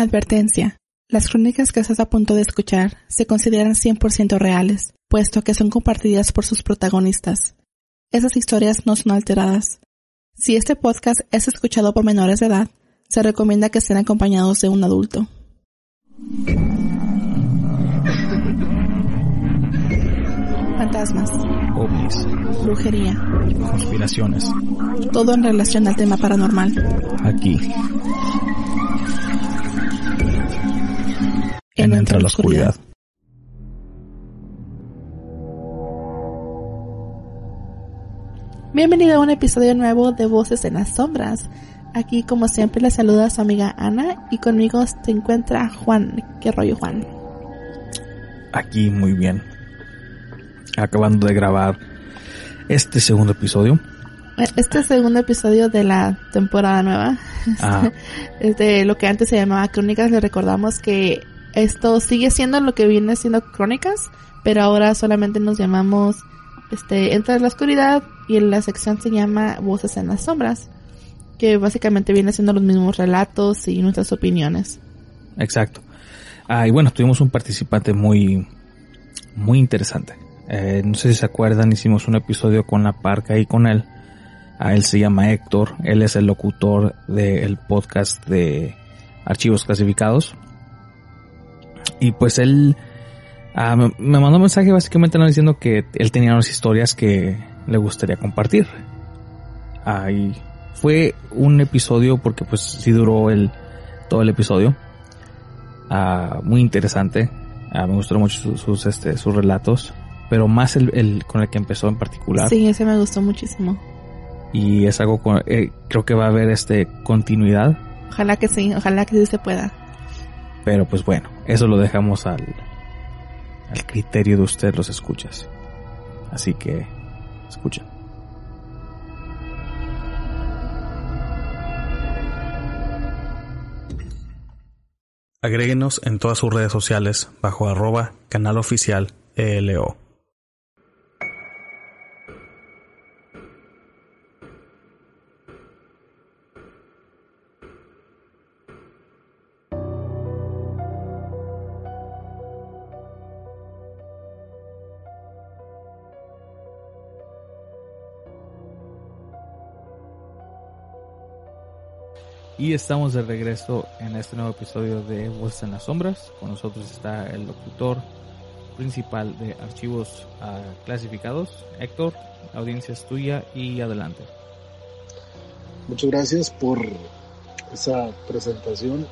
Advertencia. Las crónicas que estás a punto de escuchar se consideran 100% reales, puesto que son compartidas por sus protagonistas. Esas historias no son alteradas. Si este podcast es escuchado por menores de edad, se recomienda que estén acompañados de un adulto. Fantasmas, ovnis, brujería, conspiraciones, todo en relación al tema paranormal. aquí, En en Entre la Oscuridad. Bienvenido a un episodio nuevo de Voces en las Sombras. Aquí, como siempre, le saluda su amiga Ana y conmigo se encuentra Juan. ¿Qué rollo, Juan? Aquí muy bien. Acabando de grabar este segundo episodio. Este segundo episodio de la temporada nueva Ah, es de lo que antes se llamaba Crónicas. Le recordamos que esto sigue siendo lo que viene siendo Crónicas, pero ahora solamente nos llamamos este Entre la Oscuridad y en la sección se llama Voces en las Sombras, que básicamente viene siendo los mismos relatos y nuestras opiniones. exacto. Ah, y bueno, tuvimos un participante muy, muy interesante. Eh, no sé si se acuerdan, hicimos un episodio con la parca y con él. Ah, él se llama Héctor, él es el locutor del podcast de archivos clasificados. Y pues él ah, me, me mandó un mensaje básicamente diciendo que él tenía unas historias que le gustaría compartir. Ah, y fue un episodio porque pues sí duró el, todo el episodio. Ah, muy interesante. Ah, me gustaron mucho sus, sus, este, sus relatos. Pero más el, el con el que empezó en particular. Sí, ese me gustó muchísimo. Y es algo con, eh, creo que va a haber este continuidad. Ojalá que sí, ojalá que sí se pueda. Pero pues bueno, eso lo dejamos al, al criterio de usted los escuchas. Así que escuchen. Agréguenos en todas sus redes sociales bajo arroba canal oficial ELO. Y estamos de regreso en este nuevo episodio de Voces en las Sombras. Con nosotros está el locutor principal de archivos ah, clasificados, Héctor. La audiencia es tuya y adelante. Muchas gracias por esa presentación.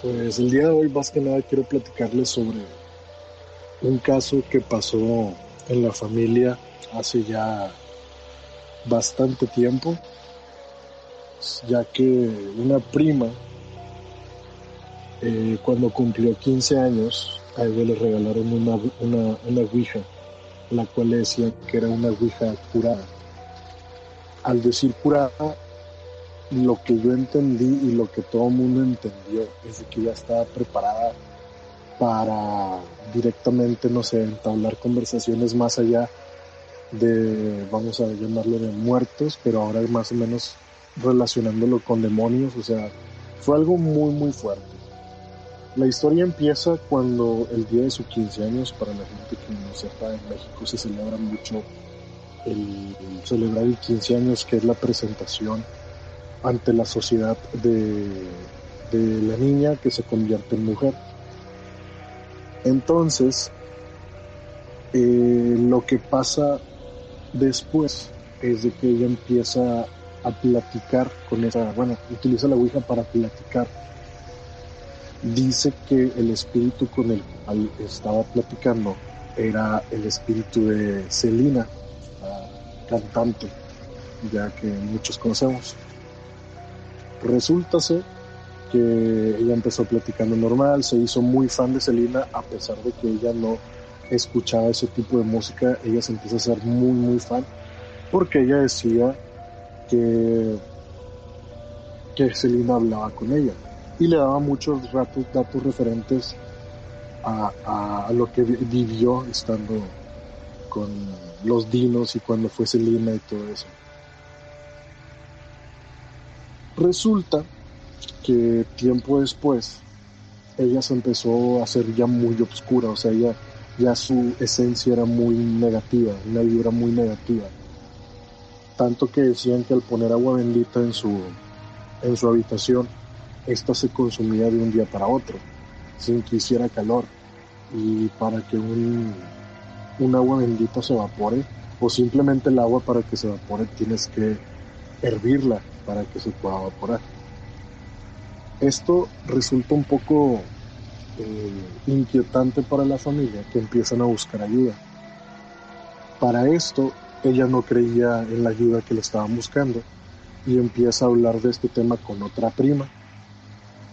Pues el día de hoy más que nada quiero platicarles sobre un caso que pasó en la familia hace ya bastante tiempo, ya que una prima eh, cuando cumplió 15 años a ella le regalaron una, una, una la cual le decían que era una ouija curada. Al decir curada, lo que yo entendí y lo que todo el mundo entendió es que ya estaba preparada para directamente, no sé, entablar conversaciones más allá de, vamos a llamarlo de muertos, pero ahora más o menos relacionándolo con demonios, o sea, fue algo muy, muy fuerte. La historia empieza cuando el día de sus 15 años, para la gente que no sepa, en México se celebra mucho el, el celebrar el 15 años, que es la presentación ante la sociedad de, de la niña que se convierte en mujer. Entonces, eh, lo que pasa después es de que ella empieza a platicar con esa, bueno, utiliza la Ouija para platicar. Dice que el espíritu con el cual estaba platicando era el espíritu de Celina, cantante, ya que muchos conocemos. Resulta que ella empezó platicando normal, se hizo muy fan de Selena a pesar de que ella no escuchaba ese tipo de música, ella se empieza a ser muy muy fan porque ella decía que que Selena hablaba con ella y le daba muchos ratos, datos referentes a, a, lo que vi- vivió estando con los dinos y cuando fue Selena y todo eso. Resulta que tiempo después ella se empezó a hacer ya muy oscura, o sea, ya, ya su esencia era muy negativa, una vibra muy negativa. Tanto que decían que al poner agua bendita en su, en su habitación, esta se consumía de un día para otro, sin que hiciera calor. Y para que un, un agua bendita se evapore, o simplemente el agua para que se evapore tienes que hervirla para que se pueda evaporar. Esto resulta un poco eh, inquietante para la familia que empiezan a buscar ayuda. Para esto, ella no creía en la ayuda que le estaban buscando y empieza a hablar de este tema con otra prima,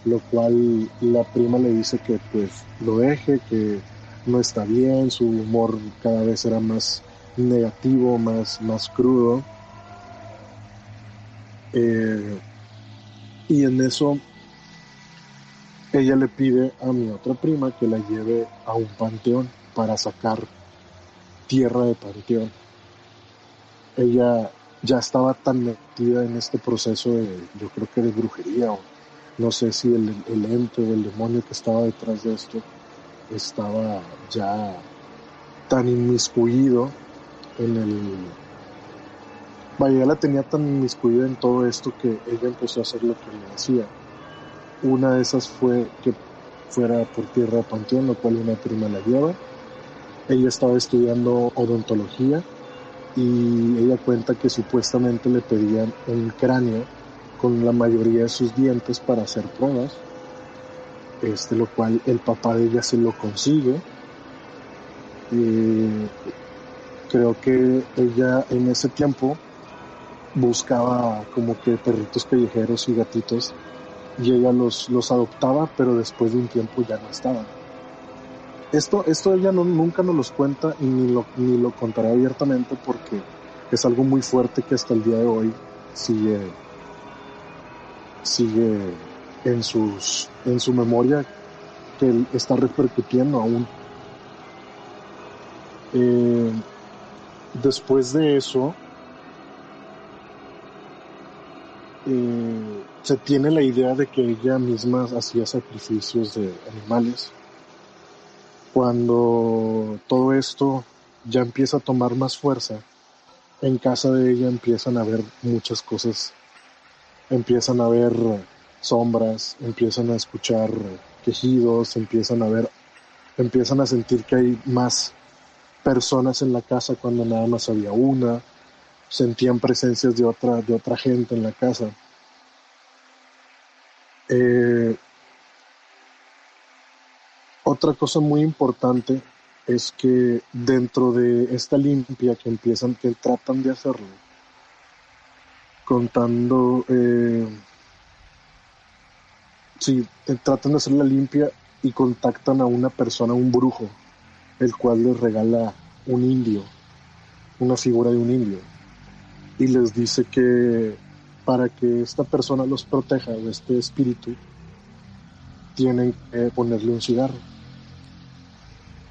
lo cual la prima le dice que pues lo deje, que no está bien, su humor cada vez era más negativo, más, más crudo. Eh, y en eso ella le pide a mi otra prima que la lleve a un panteón para sacar tierra de panteón. Ella ya estaba tan metida en este proceso de, yo creo que de brujería, o no sé si el, el ente o el demonio que estaba detrás de esto estaba ya tan inmiscuido en el... Vaya, ya la tenía tan inmiscuida en todo esto que ella empezó a hacer lo que le decía. Una de esas fue que fuera por tierra de panteón, lo cual una prima la lleva. Ella estaba estudiando odontología y ella cuenta que supuestamente le pedían un cráneo con la mayoría de sus dientes para hacer pruebas, este, lo cual el papá de ella se lo consigue. Eh, creo que ella en ese tiempo buscaba como que perritos callejeros y gatitos y ella los, los adoptaba, pero después de un tiempo ya no estaban. Esto, esto ella nunca nos los cuenta y ni lo, ni lo contará abiertamente porque es algo muy fuerte que hasta el día de hoy sigue, sigue en, sus, en su memoria que está repercutiendo aún. Eh, después de eso, eh, se tiene la idea de que ella misma hacía sacrificios de animales. Cuando todo esto ya empieza a tomar más fuerza, en casa de ella empiezan a ver muchas cosas, empiezan a ver sombras, empiezan a escuchar quejidos, empiezan a ver, empiezan a sentir que hay más personas en la casa cuando nada más había una, sentían presencias de otra, de otra gente en la casa. Eh, otra cosa muy importante es que dentro de esta limpia que empiezan, que tratan de hacerlo, contando, eh, sí, eh, tratan de hacer la limpia y contactan a una persona, un brujo, el cual les regala un indio, una figura de un indio, y les dice que para que esta persona los proteja de este espíritu, tienen que ponerle un cigarro.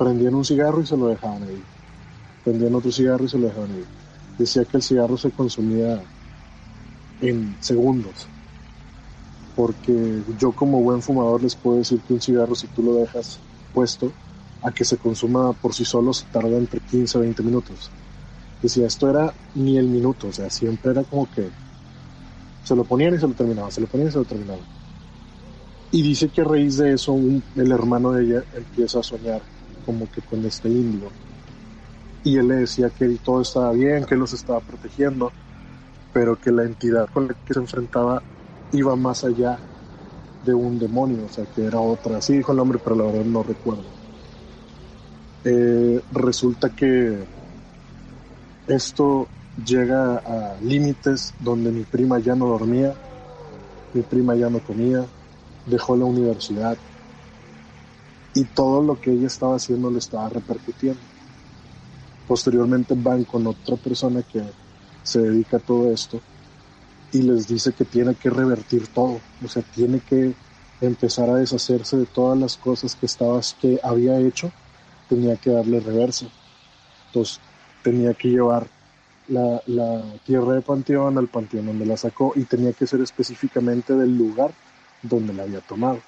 Prendían un cigarro y se lo dejaban ahí. Prendían otro cigarro y se lo dejaban ahí. Decía que el cigarro se consumía en segundos. Porque yo como buen fumador les puedo decir que un cigarro si tú lo dejas puesto, a que se consuma por sí solo se tarda entre 15 a 20 minutos. Decía, esto era ni el minuto, o sea, siempre era como que se lo ponían y se lo terminaban, se lo ponían y se lo terminaban. Y dice que a raíz de eso el hermano de ella empieza a soñar como que con este indio. Y él le decía que todo estaba bien, que los estaba protegiendo, pero que la entidad con la que se enfrentaba iba más allá de un demonio, o sea, que era otra. Sí dijo el nombre, pero la verdad no recuerdo. Eh, resulta que esto llega a límites donde mi prima ya no dormía, mi prima ya no comía, dejó la universidad y todo lo que ella estaba haciendo le estaba repercutiendo. Posteriormente van con otra persona que se dedica a todo esto y les dice que tiene que revertir todo, o sea, tiene que empezar a deshacerse de todas las cosas que que había hecho tenía que darle reversa. Entonces tenía que llevar la, tierra de panteón al panteón donde la sacó y tenía que ser específicamente del lugar donde la había tomado.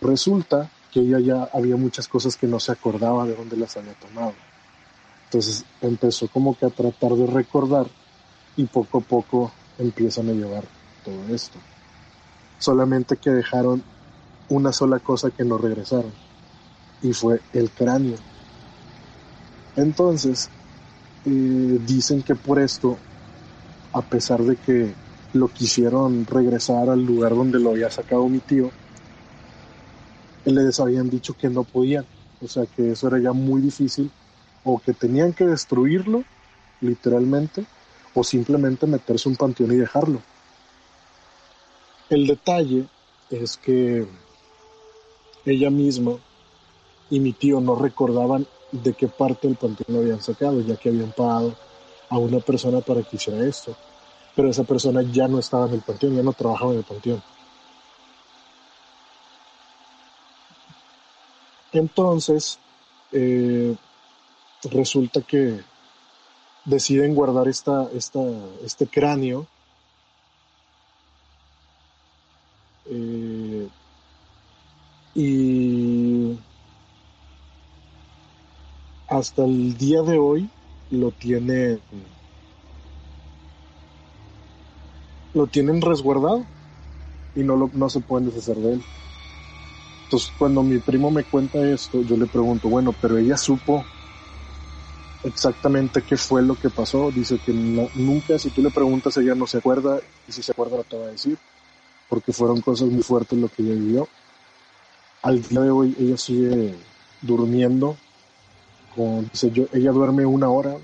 Resulta que ella ya había muchas cosas que no se acordaba de dónde las había tomado. Entonces empezó como que a tratar de recordar y poco a poco empiezan a llevar todo esto. Solamente que dejaron una sola cosa que no regresaron y fue el cráneo. Entonces, eh, dicen que por esto, a pesar de que lo quisieron regresar al lugar donde lo había sacado mi tío, les habían dicho que no podían, o sea que eso era ya muy difícil, o que tenían que destruirlo, literalmente, o simplemente meterse un panteón y dejarlo. El detalle es que ella misma y mi tío no recordaban de qué parte del panteón lo habían sacado, ya que habían pagado a una persona para que hiciera esto. Pero esa persona ya no estaba en el panteón, ya no trabajaba en el panteón. Entonces, eh, resulta que deciden guardar esta, esta, este cráneo eh, y hasta el día de hoy lo tiene lo tienen resguardado y no, lo, no se pueden deshacer de él. Entonces, cuando mi primo me cuenta esto, yo le pregunto, bueno, pero ella supo exactamente qué fue lo que pasó. Dice que nunca, si tú le preguntas, ella no se acuerda y si se acuerda, no te va a decir, porque fueron cosas muy fuertes lo que ella vivió. Al día de hoy, ella sigue durmiendo. Con, dice, yo, ella duerme una hora,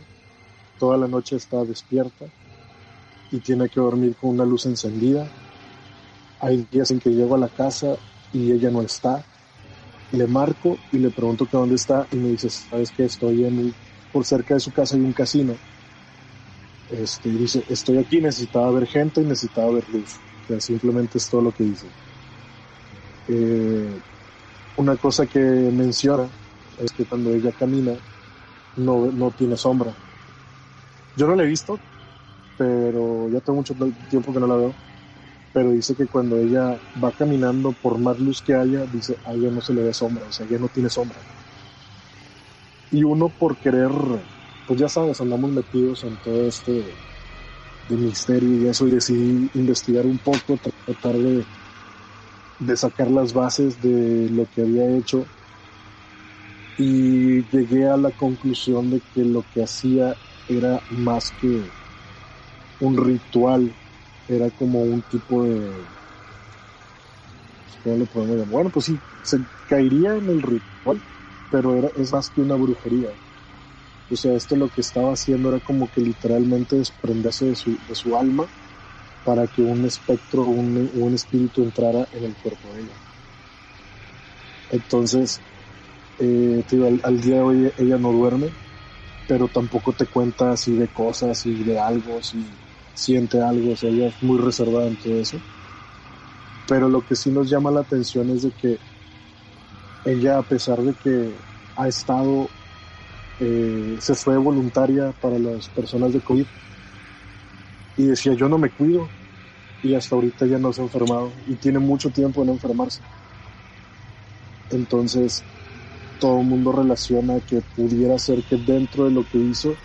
toda la noche está despierta y tiene que dormir con una luz encendida. Hay días en que llego a la casa y ella no está. Le marco y le pregunto que dónde está y me dice, sabes que estoy en por cerca de su casa hay un casino. Este, dice, estoy aquí, necesitaba ver gente y necesitaba ver luz. O simplemente es todo lo que dice. Eh, una cosa que menciona es que cuando ella camina no, no tiene sombra. Yo no la he visto, pero ya tengo mucho tiempo que no la veo. Pero dice que cuando ella va caminando, por más luz que haya, dice, a ella no se le ve sombra, o sea, ella no tiene sombra. Y uno por querer, pues ya sabes, andamos metidos en todo este de misterio y eso, y decidí investigar un poco, tratar de, de sacar las bases de lo que había hecho y llegué a la conclusión de que lo que hacía era más que un ritual, era como un tipo de... ¿Cómo podemos llamar? Bueno, pues sí, se caería en el ritual, pero era, es más que una brujería. O sea, esto lo que estaba haciendo era como que literalmente desprenderse de su, de su alma para que un espectro, un, un espíritu entrara en el cuerpo de ella. Entonces, eh, al, al, día de hoy ella no duerme, pero tampoco te cuenta así de cosas y de algo, si siente algo, o sea, ella es muy reservada en todo eso. Pero lo que sí nos llama la atención es de que ella, a pesar de que ha estado, eh, se fue voluntaria para las personas de COVID y decía, yo no me cuido, y hasta ahorita ya no se ha enfermado y tiene mucho tiempo en enfermarse. Entonces, todo el mundo relaciona que pudiera ser que dentro de lo que hizo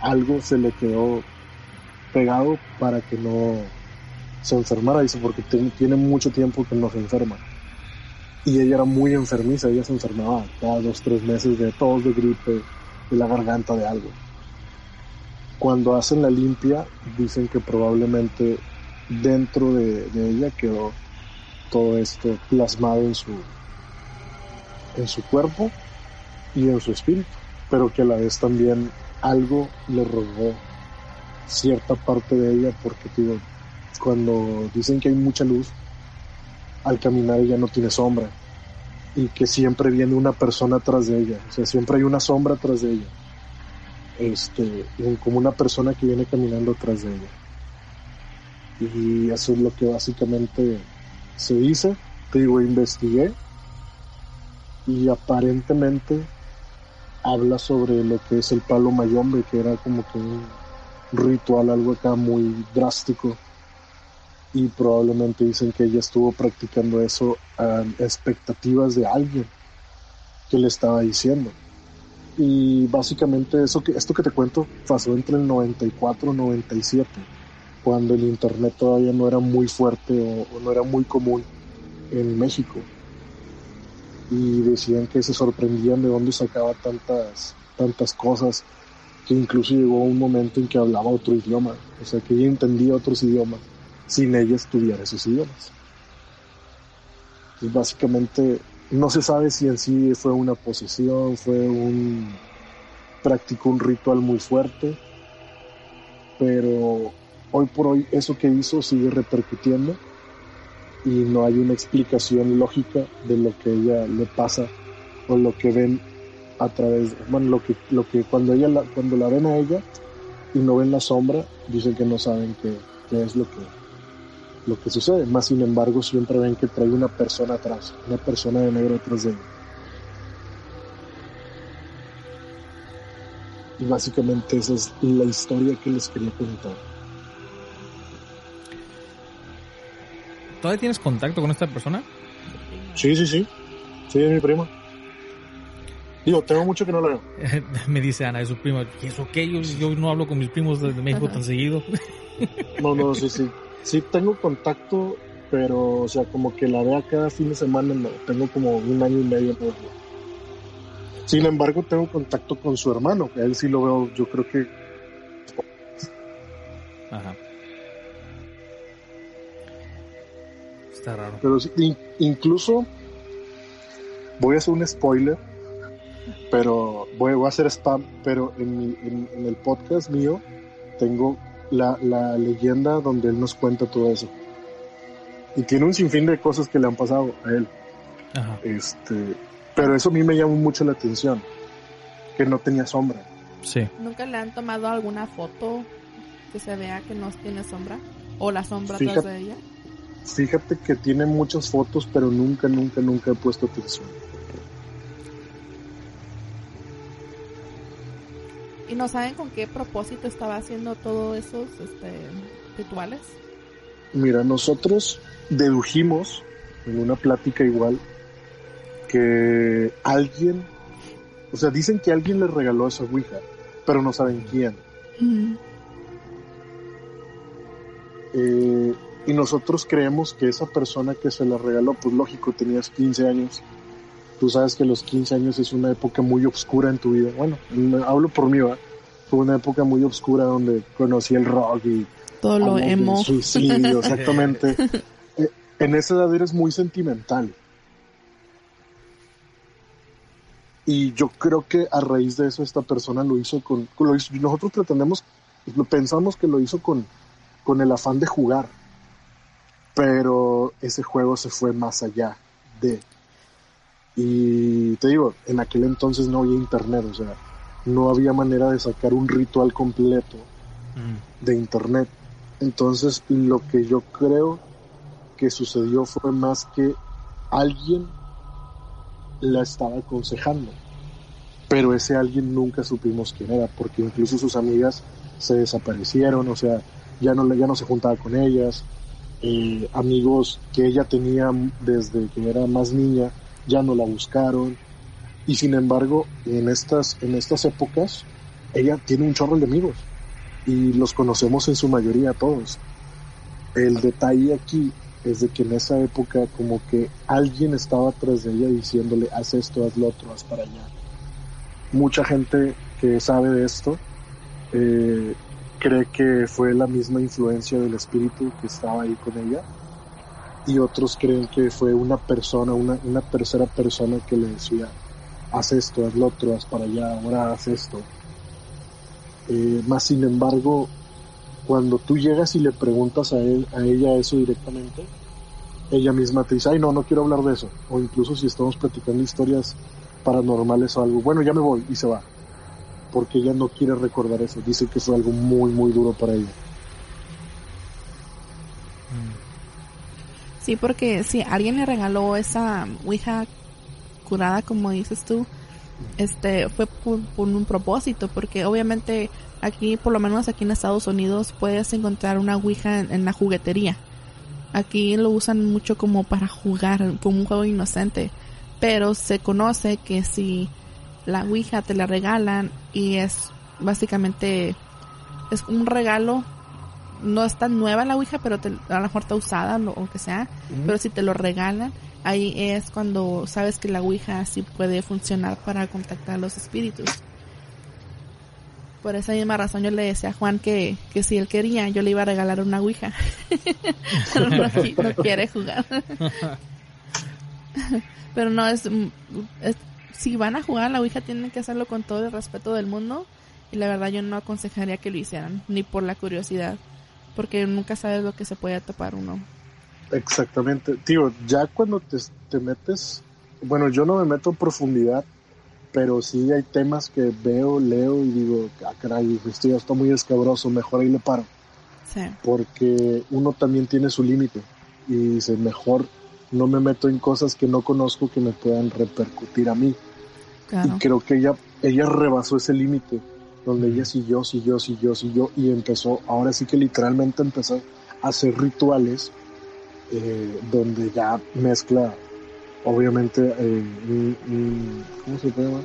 algo se le quedó pegado para que no se enfermara, dice, porque tiene mucho tiempo que no se enferma. Y ella era muy enfermiza, ella se enfermaba cada dos, tres meses de tos, de gripe, de la garganta, de algo. Cuando hacen la limpia, dicen que probablemente dentro de, de ella quedó todo esto plasmado en su, en su cuerpo y en su espíritu, pero que a la vez también algo le robó cierta parte de ella porque digo, cuando dicen que hay mucha luz, al caminar ella no tiene sombra y que siempre viene una persona atrás de ella, o sea, siempre hay una sombra atrás de ella, este, como una persona que viene caminando atrás de ella. Y eso es lo que básicamente se dice, te digo, investigué y aparentemente habla sobre lo que es el palo mayombe, que era como que un ritual, algo acá muy drástico, y probablemente dicen que ella estuvo practicando eso a expectativas de alguien que le estaba diciendo. Y básicamente eso que, esto que te cuento pasó entre el 94 y 97, cuando el internet todavía no era muy fuerte o, no era muy común en México. Y decían que se sorprendían de dónde sacaba tantas, tantas cosas, que incluso llegó un momento en que hablaba otro idioma, o sea que ella entendía otros idiomas sin ella estudiar esos idiomas. Entonces básicamente no se sabe si en sí fue una posesión, fue un practicó un ritual muy fuerte, pero hoy por hoy eso que hizo sigue repercutiendo y no hay una explicación lógica de lo que ella le pasa o lo que ven a través, bueno, lo que, lo que cuando ella la, cuando la ven a ella y no ven la sombra, dicen que no saben qué, qué es lo que lo que sucede. Más sin embargo, siempre ven que trae una persona atrás, una persona de negro atrás de él. Y básicamente esa es la historia que les quería contar. ¿Todavía tienes contacto con esta persona? Sí, sí, sí. Sí, es mi prima. Digo, tengo mucho que no lo veo. Me dice Ana, es su prima. ¿Y eso qué? Yo, yo no hablo con mis primos desde México tan seguido. no, no, sí, sí sí tengo contacto, pero, o sea, como que la vea cada fin de semana, no, tengo como un año y medio. Sin embargo, tengo contacto con su hermano, que él sí lo veo, yo creo que... Ajá. Está raro. Pero incluso, voy a hacer un spoiler, pero voy, a hacer spam, pero en, en el podcast mío tengo la, la leyenda donde él nos cuenta todo eso. Y tiene un sinfín de cosas que le han pasado a él. Este, pero eso a mí me llamó mucho la atención, que no tenía sombra. Sí. ¿Nunca le han tomado alguna foto que se vea que no tiene sombra? ¿O la sombra atrás de ella? Fíjate que tiene muchas fotos, pero nunca, nunca, nunca he puesto atención. ¿Y no saben con qué propósito estaba haciendo todos esos este, rituales? Mira, nosotros dedujimos en una plática igual que alguien, o sea, dicen que alguien le regaló esa Ouija, pero no saben quién. Eh, y nosotros creemos que esa persona que se la regaló, pues lógico, tenías 15 años. Tú sabes que los 15 años es una época muy oscura en tu vida. Bueno, hablo por mí, ¿va? fue una época muy oscura donde conocí el rock y todo lo emo. Suicidio, exactamente. Eh, en esa edad eres muy sentimental. Y yo creo que a raíz de eso esta persona lo hizo con, nosotros pretendemos, lo pensamos que lo hizo con, con el afán de jugar, pero ese juego se fue más allá de. Y te digo, en aquel entonces no había internet, o sea, no había manera de sacar un ritual completo mm. de internet. Entonces lo que yo creo que sucedió fue más que alguien la estaba aconsejando. Pero ese alguien nunca supimos quién era, porque incluso sus amigas se desaparecieron, o sea, ya no, ya no se juntaba con ellas. Eh, amigos que ella tenía desde que era más niña ya no la buscaron y sin embargo, en estas, en estas épocas, ella tiene un chorro de amigos y los conocemos en su mayoría todos. El detalle aquí es de que en esa época como que alguien estaba atrás de ella diciéndole haz esto, haz lo otro, haz para allá. Mucha gente que sabe de esto eh, cree que fue la misma influencia del espíritu que estaba ahí con ella y otros creen que fue una persona, una, tercera persona que le decía haz esto, haz lo otro, haz para allá, ahora haz esto. Eh, más sin embargo, cuando tú llegas y le preguntas a él, a ella eso directamente, ella misma te dice, ay no, no quiero hablar de eso. O incluso si estamos platicando historias paranormales o algo, bueno, ya me voy y se va. Porque ella no quiere recordar eso. Dice que fue algo muy, muy duro para ella. Sí, porque si alguien le regaló esa Ouija curada, como dices tú, este, fue por, un propósito, porque obviamente aquí, por lo menos aquí en Estados Unidos, puedes encontrar una Ouija en, la juguetería. Aquí lo usan mucho como para jugar, como un juego inocente. Pero se conoce que si la Ouija te la regalan y es básicamente es un regalo no es tan nueva la Ouija pero a lo mejor está usada o lo que sea pero si te lo regalan ahí es cuando sabes que la Ouija sí puede funcionar para contactar a los espíritus. Por esa misma razón yo le decía a Juan que, que si él quería yo le iba a regalar una Ouija. Pero no, quiere jugar. Pero no es, es si van a jugar a la Ouija tienen que hacerlo con todo el respeto del mundo y la verdad yo no aconsejaría que lo hicieran, ni por la curiosidad, porque nunca sabes lo que se puede tapar uno. Exactamente, tío, ya cuando te, te metes, bueno, yo no me meto en profundidad, pero sí hay temas que veo, leo y digo, ah, caray, esto ya está muy escabroso, mejor ahí le paro. Sí. Porque uno también tiene su límite y dice, mejor no me meto en cosas que no conozco que me puedan repercutir a mí. Y creo que ella, ella rebasó ese límite, donde ella siguió, siguió, siguió, siguió, y empezó, ahora sí que literalmente empezó a hacer rituales eh, donde ya mezcla, obviamente, eh, ¿cómo se llama?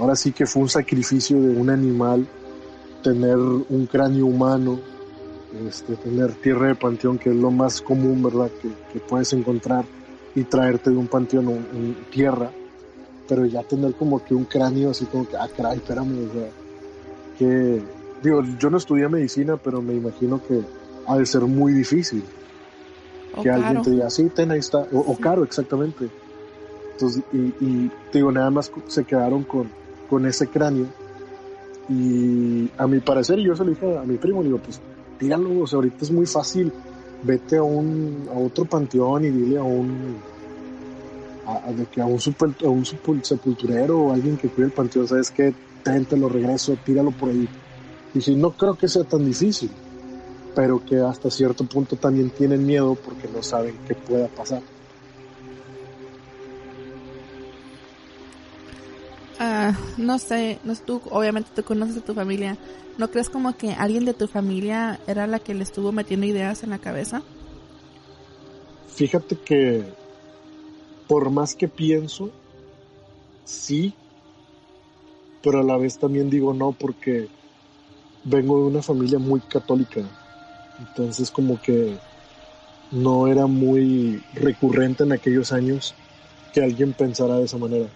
ahora sí que fue un sacrificio de un animal, tener un cráneo humano, este, tener tierra de panteón, que es lo más común, ¿verdad? Que, puedes encontrar y traerte de un panteón en tierra pero ya tener como que un cráneo así como que, ah, caray, espérame, o que, digo, yo no estudié medicina, pero me imagino que ha de ser muy difícil. que alguien te diga, sí, ten, ahí está, o, caro, exactamente. Entonces, y, digo, nada más se quedaron con, con ese cráneo. Y a mi parecer, yo se lo dije a mi primo, digo, pues tíralo, o sea, ahorita es muy fácil, vete a un, a otro panteón y dile a un, a, de que a un, a un sepulturero o alguien que cuide el panteón, ¿sabes qué? Tente, lo regreso, tíralo por ahí. Y si no creo que sea tan difícil, pero que hasta cierto punto también tienen miedo porque no saben qué pueda pasar. Ah, no sé, no tú, obviamente tú conoces a tu familia. ¿No crees como que alguien de tu familia era la que le estuvo metiendo ideas en la cabeza? Fíjate que por más que pienso, sí, pero a la vez también digo no porque vengo de una familia muy católica. Entonces como que no era muy recurrente en aquellos años que alguien pensara de esa manera.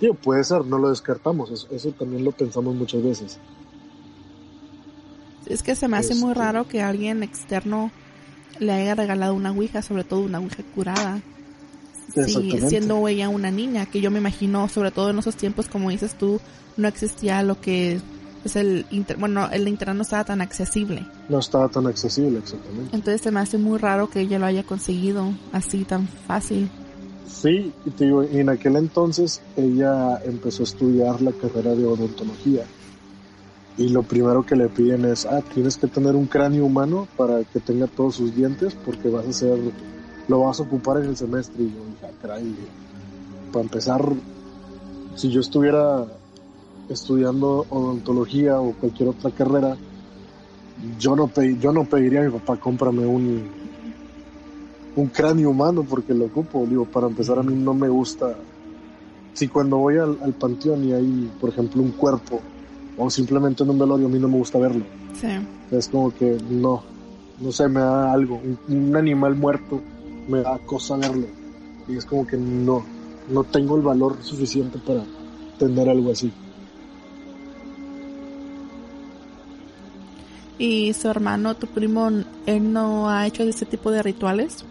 Digo, puede ser, no lo descartamos, eso, también lo pensamos muchas veces. Es que se me hace muy este raro que alguien externo le haya regalado una Ouija, sobre todo una Ouija curada sí, siendo ella una niña, que yo me imagino, sobre todo en esos tiempos, como dices tú, no existía lo que es el bueno, el internet no estaba tan accesible. No estaba tan accesible, exactamente. Entonces se me hace muy raro que ella lo haya conseguido así tan fácil. Sí, y te digo, en aquel entonces ella empezó a estudiar la carrera de odontología. Y lo primero que le piden es, ah, tienes que tener un cráneo humano para que tenga todos sus dientes porque vas a ser lo vas a ocupar en el semestre. Y yo dije, ah, para empezar, si yo estuviera estudiando odontología o cualquier otra carrera, yo no, yo no pediría a mi papá, cómprame un, un cráneo humano porque lo ocupo. Digo, para empezar, a mí no me gusta. Si cuando voy al, panteón y hay, por ejemplo, un cuerpo o simplemente en un velorio, a mí no me gusta verlo. Sí. Es como que no, no sé, me da algo. un animal muerto me da cosa verlo. Y es como que no, no tengo el valor suficiente para tener algo así. ¿Y su hermano, tu primo, él no ha hecho ese tipo de rituales?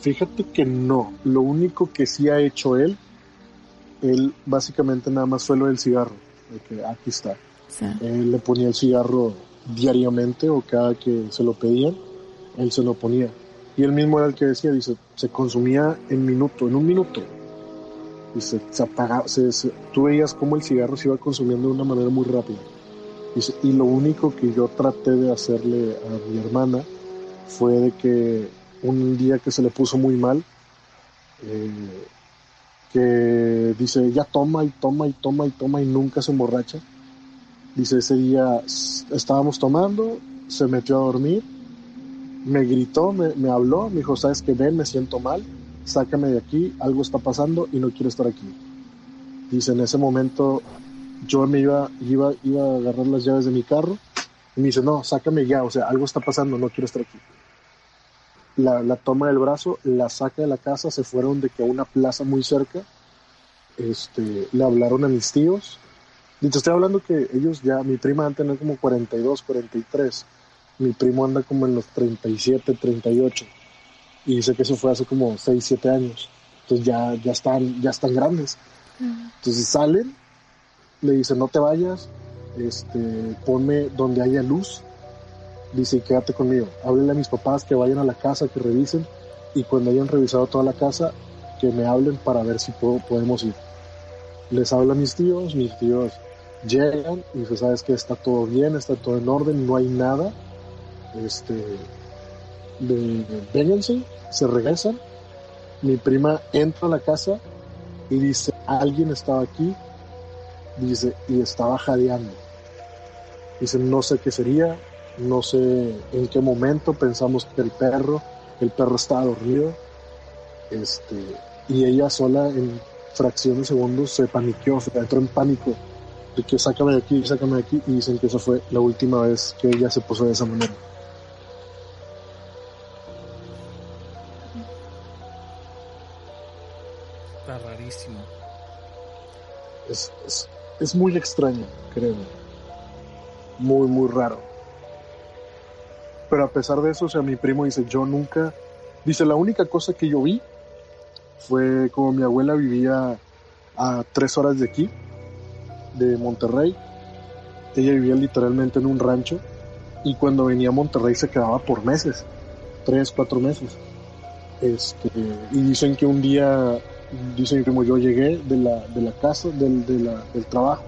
Fíjate que no. Lo único que sí ha hecho él, él básicamente nada más fue lo del cigarro. De que aquí está. Él le ponía el cigarro diariamente o cada que se lo pedían, él se lo ponía. Y él mismo era el que decía, dice, se consumía en minuto, en un minuto. Dice, se apagaba, se, tú veías cómo el cigarro se iba consumiendo de una manera muy rápida. Dice, y lo único que yo traté de hacerle a mi hermana fue de que un día que se le puso muy mal, eh, que dice, ya toma y toma y toma y toma y nunca se emborracha. Dice, ese día estábamos tomando, se metió a dormir me gritó, me, me habló, me dijo, sabes que ven, me siento mal, sácame de aquí, algo está pasando y no quiero estar aquí. Dice, en ese momento yo me iba, iba, iba a agarrar las llaves de mi carro y me dice, no, sácame ya, o sea, algo está pasando, no quiero estar aquí. La, la toma del brazo, la saca de la casa, se fueron de que a una plaza muy cerca, este, le hablaron a mis tíos. Y te estoy hablando que ellos ya, mi prima antes tener como 42, 43 mi primo anda como en los 37, 38. Y dice que eso fue hace como 6, 7 años. Entonces ya, ya, están, ya están grandes. Entonces salen, le dicen, no te vayas, este, ponme donde haya luz. Dice, quédate conmigo. Háblele a mis papás que vayan a la casa, que revisen. Y cuando hayan revisado toda la casa, que me hablen para ver si podemos ir. Les habla a mis tíos, mis tíos llegan y dice, sabes que está todo bien, está todo en orden, no hay nada este, de, vénganse, se regresan. Mi prima entra a la casa y dice, alguien estaba aquí, dice, y estaba jadeando. Dice, no sé qué sería, no sé en qué momento pensamos que el perro, el perro estaba dormido, este, y ella sola en fracción de segundos se paniqueó, se entró en pánico, de que sácame de aquí, sácame de aquí, y dicen que esa fue la última vez que ella se puso de esa manera. Es, es, muy extraño, créeme. Muy, muy raro. Pero a pesar de eso, o sea, mi primo dice, yo nunca, dice, la única cosa que yo vi fue como mi abuela vivía a tres horas de aquí, de Monterrey. Ella vivía literalmente en un rancho y cuando venía a Monterrey se quedaba por meses, tres, cuatro meses. Este, y dicen que un día Dicen como yo llegué de la, de la casa, del, del trabajo,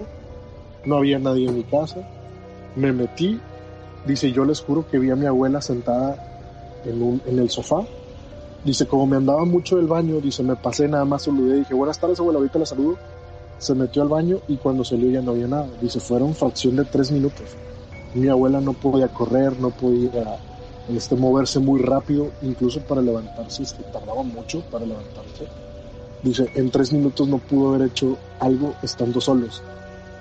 no había nadie en mi casa, me metí, dice yo les juro que vi a mi abuela sentada en, un, en el sofá, dice como me andaba mucho del baño, dice me pasé nada más saludé, dije buenas tardes abuela, ahorita la saludo, se metió al baño y cuando salió ya no había nada, dice fueron fracción de tres minutos, mi abuela no podía correr, no podía este, moverse muy rápido, incluso para levantarse, este, tardaba mucho para levantarse Dice, en tres minutos no pudo haber hecho algo estando solos.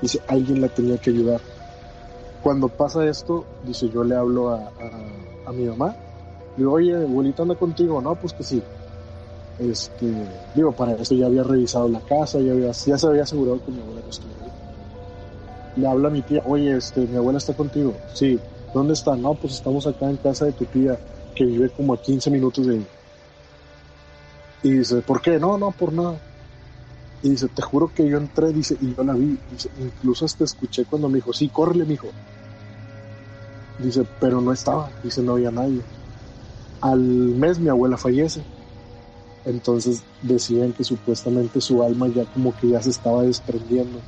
Dice, alguien la tenía que ayudar. Cuando pasa esto, dice, yo le hablo a, a, mi mamá. Digo, oye, abuelita anda contigo. No, pues que sí. Este, digo, para eso ya había revisado la casa, ya, había, ya se había asegurado que mi abuela no estuviera. Le habla a mi tía, oye, este, mi abuela está contigo. Sí. ¿Dónde está? No, pues estamos acá en casa de tu tía, que vive como a 15 minutos de ahí. Y dice, ¿por qué? No, no, por nada. Y dice, te juro que yo entré, dice, y yo la vi. Dice, incluso hasta escuché cuando me dijo, sí, córrele, mijo. Dice, pero no estaba. Dice, no había nadie. Al mes mi abuela fallece. Entonces decían que supuestamente su alma ya como que ya se estaba desprendiendo.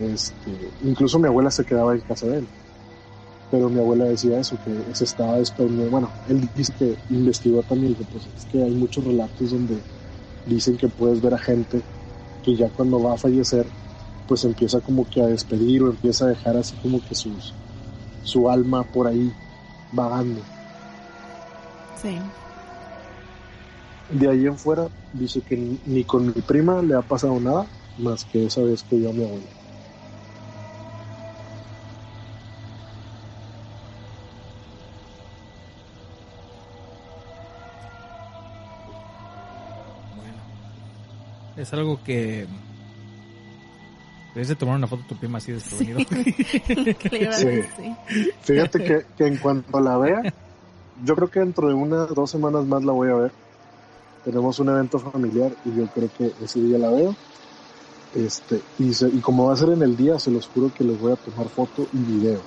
Este, incluso mi abuela se quedaba en casa de él pero mi abuela decía eso, que se estaba desprendiendo. Bueno, él dice que investigó también, que pues es que hay muchos relatos donde dicen que puedes ver a gente que ya cuando va a fallecer, pues empieza como que a despedir o empieza a dejar así como que sus, su alma por ahí vagando. Sí. De ahí en fuera dice que ni, ni con mi prima le ha pasado nada, más que esa vez que vio a mi abuela. Es algo que. Debes de tomar una foto de tu prima así desprevenido. Sí. Fíjate que, que, en cuanto la vea, yo creo que dentro de unas dos semanas más la voy a ver. Tenemos un evento familiar y yo creo que ese día la veo. Este, y, y como va a ser en el día, se los juro que les voy a tomar foto y video.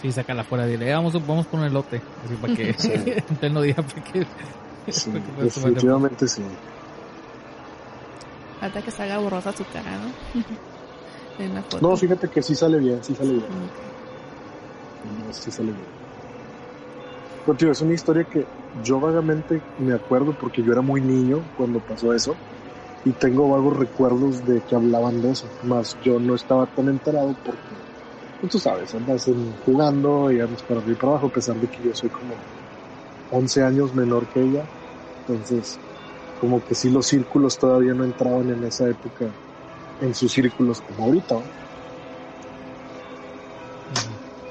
Sí, sácala fuera, dile, eh, vamos, vamos por un elote. Así para que sí. en día, para Sí, definitivamente sí. Falta que salga borrosa su cara, ¿no? No, fíjate que sí sale bien, sí sale bien. sí sale bien. Pero tío, es una historia que yo vagamente me acuerdo porque yo era muy niño cuando pasó eso y tengo vagos recuerdos de que hablaban de eso, más yo no estaba tan enterado porque pues tú sabes, andas jugando y andas para arriba y para abajo, a pesar de que yo soy como 11 años menor que ella. Entonces, como que sí los círculos todavía no entraban en esa época en sus círculos como ahorita.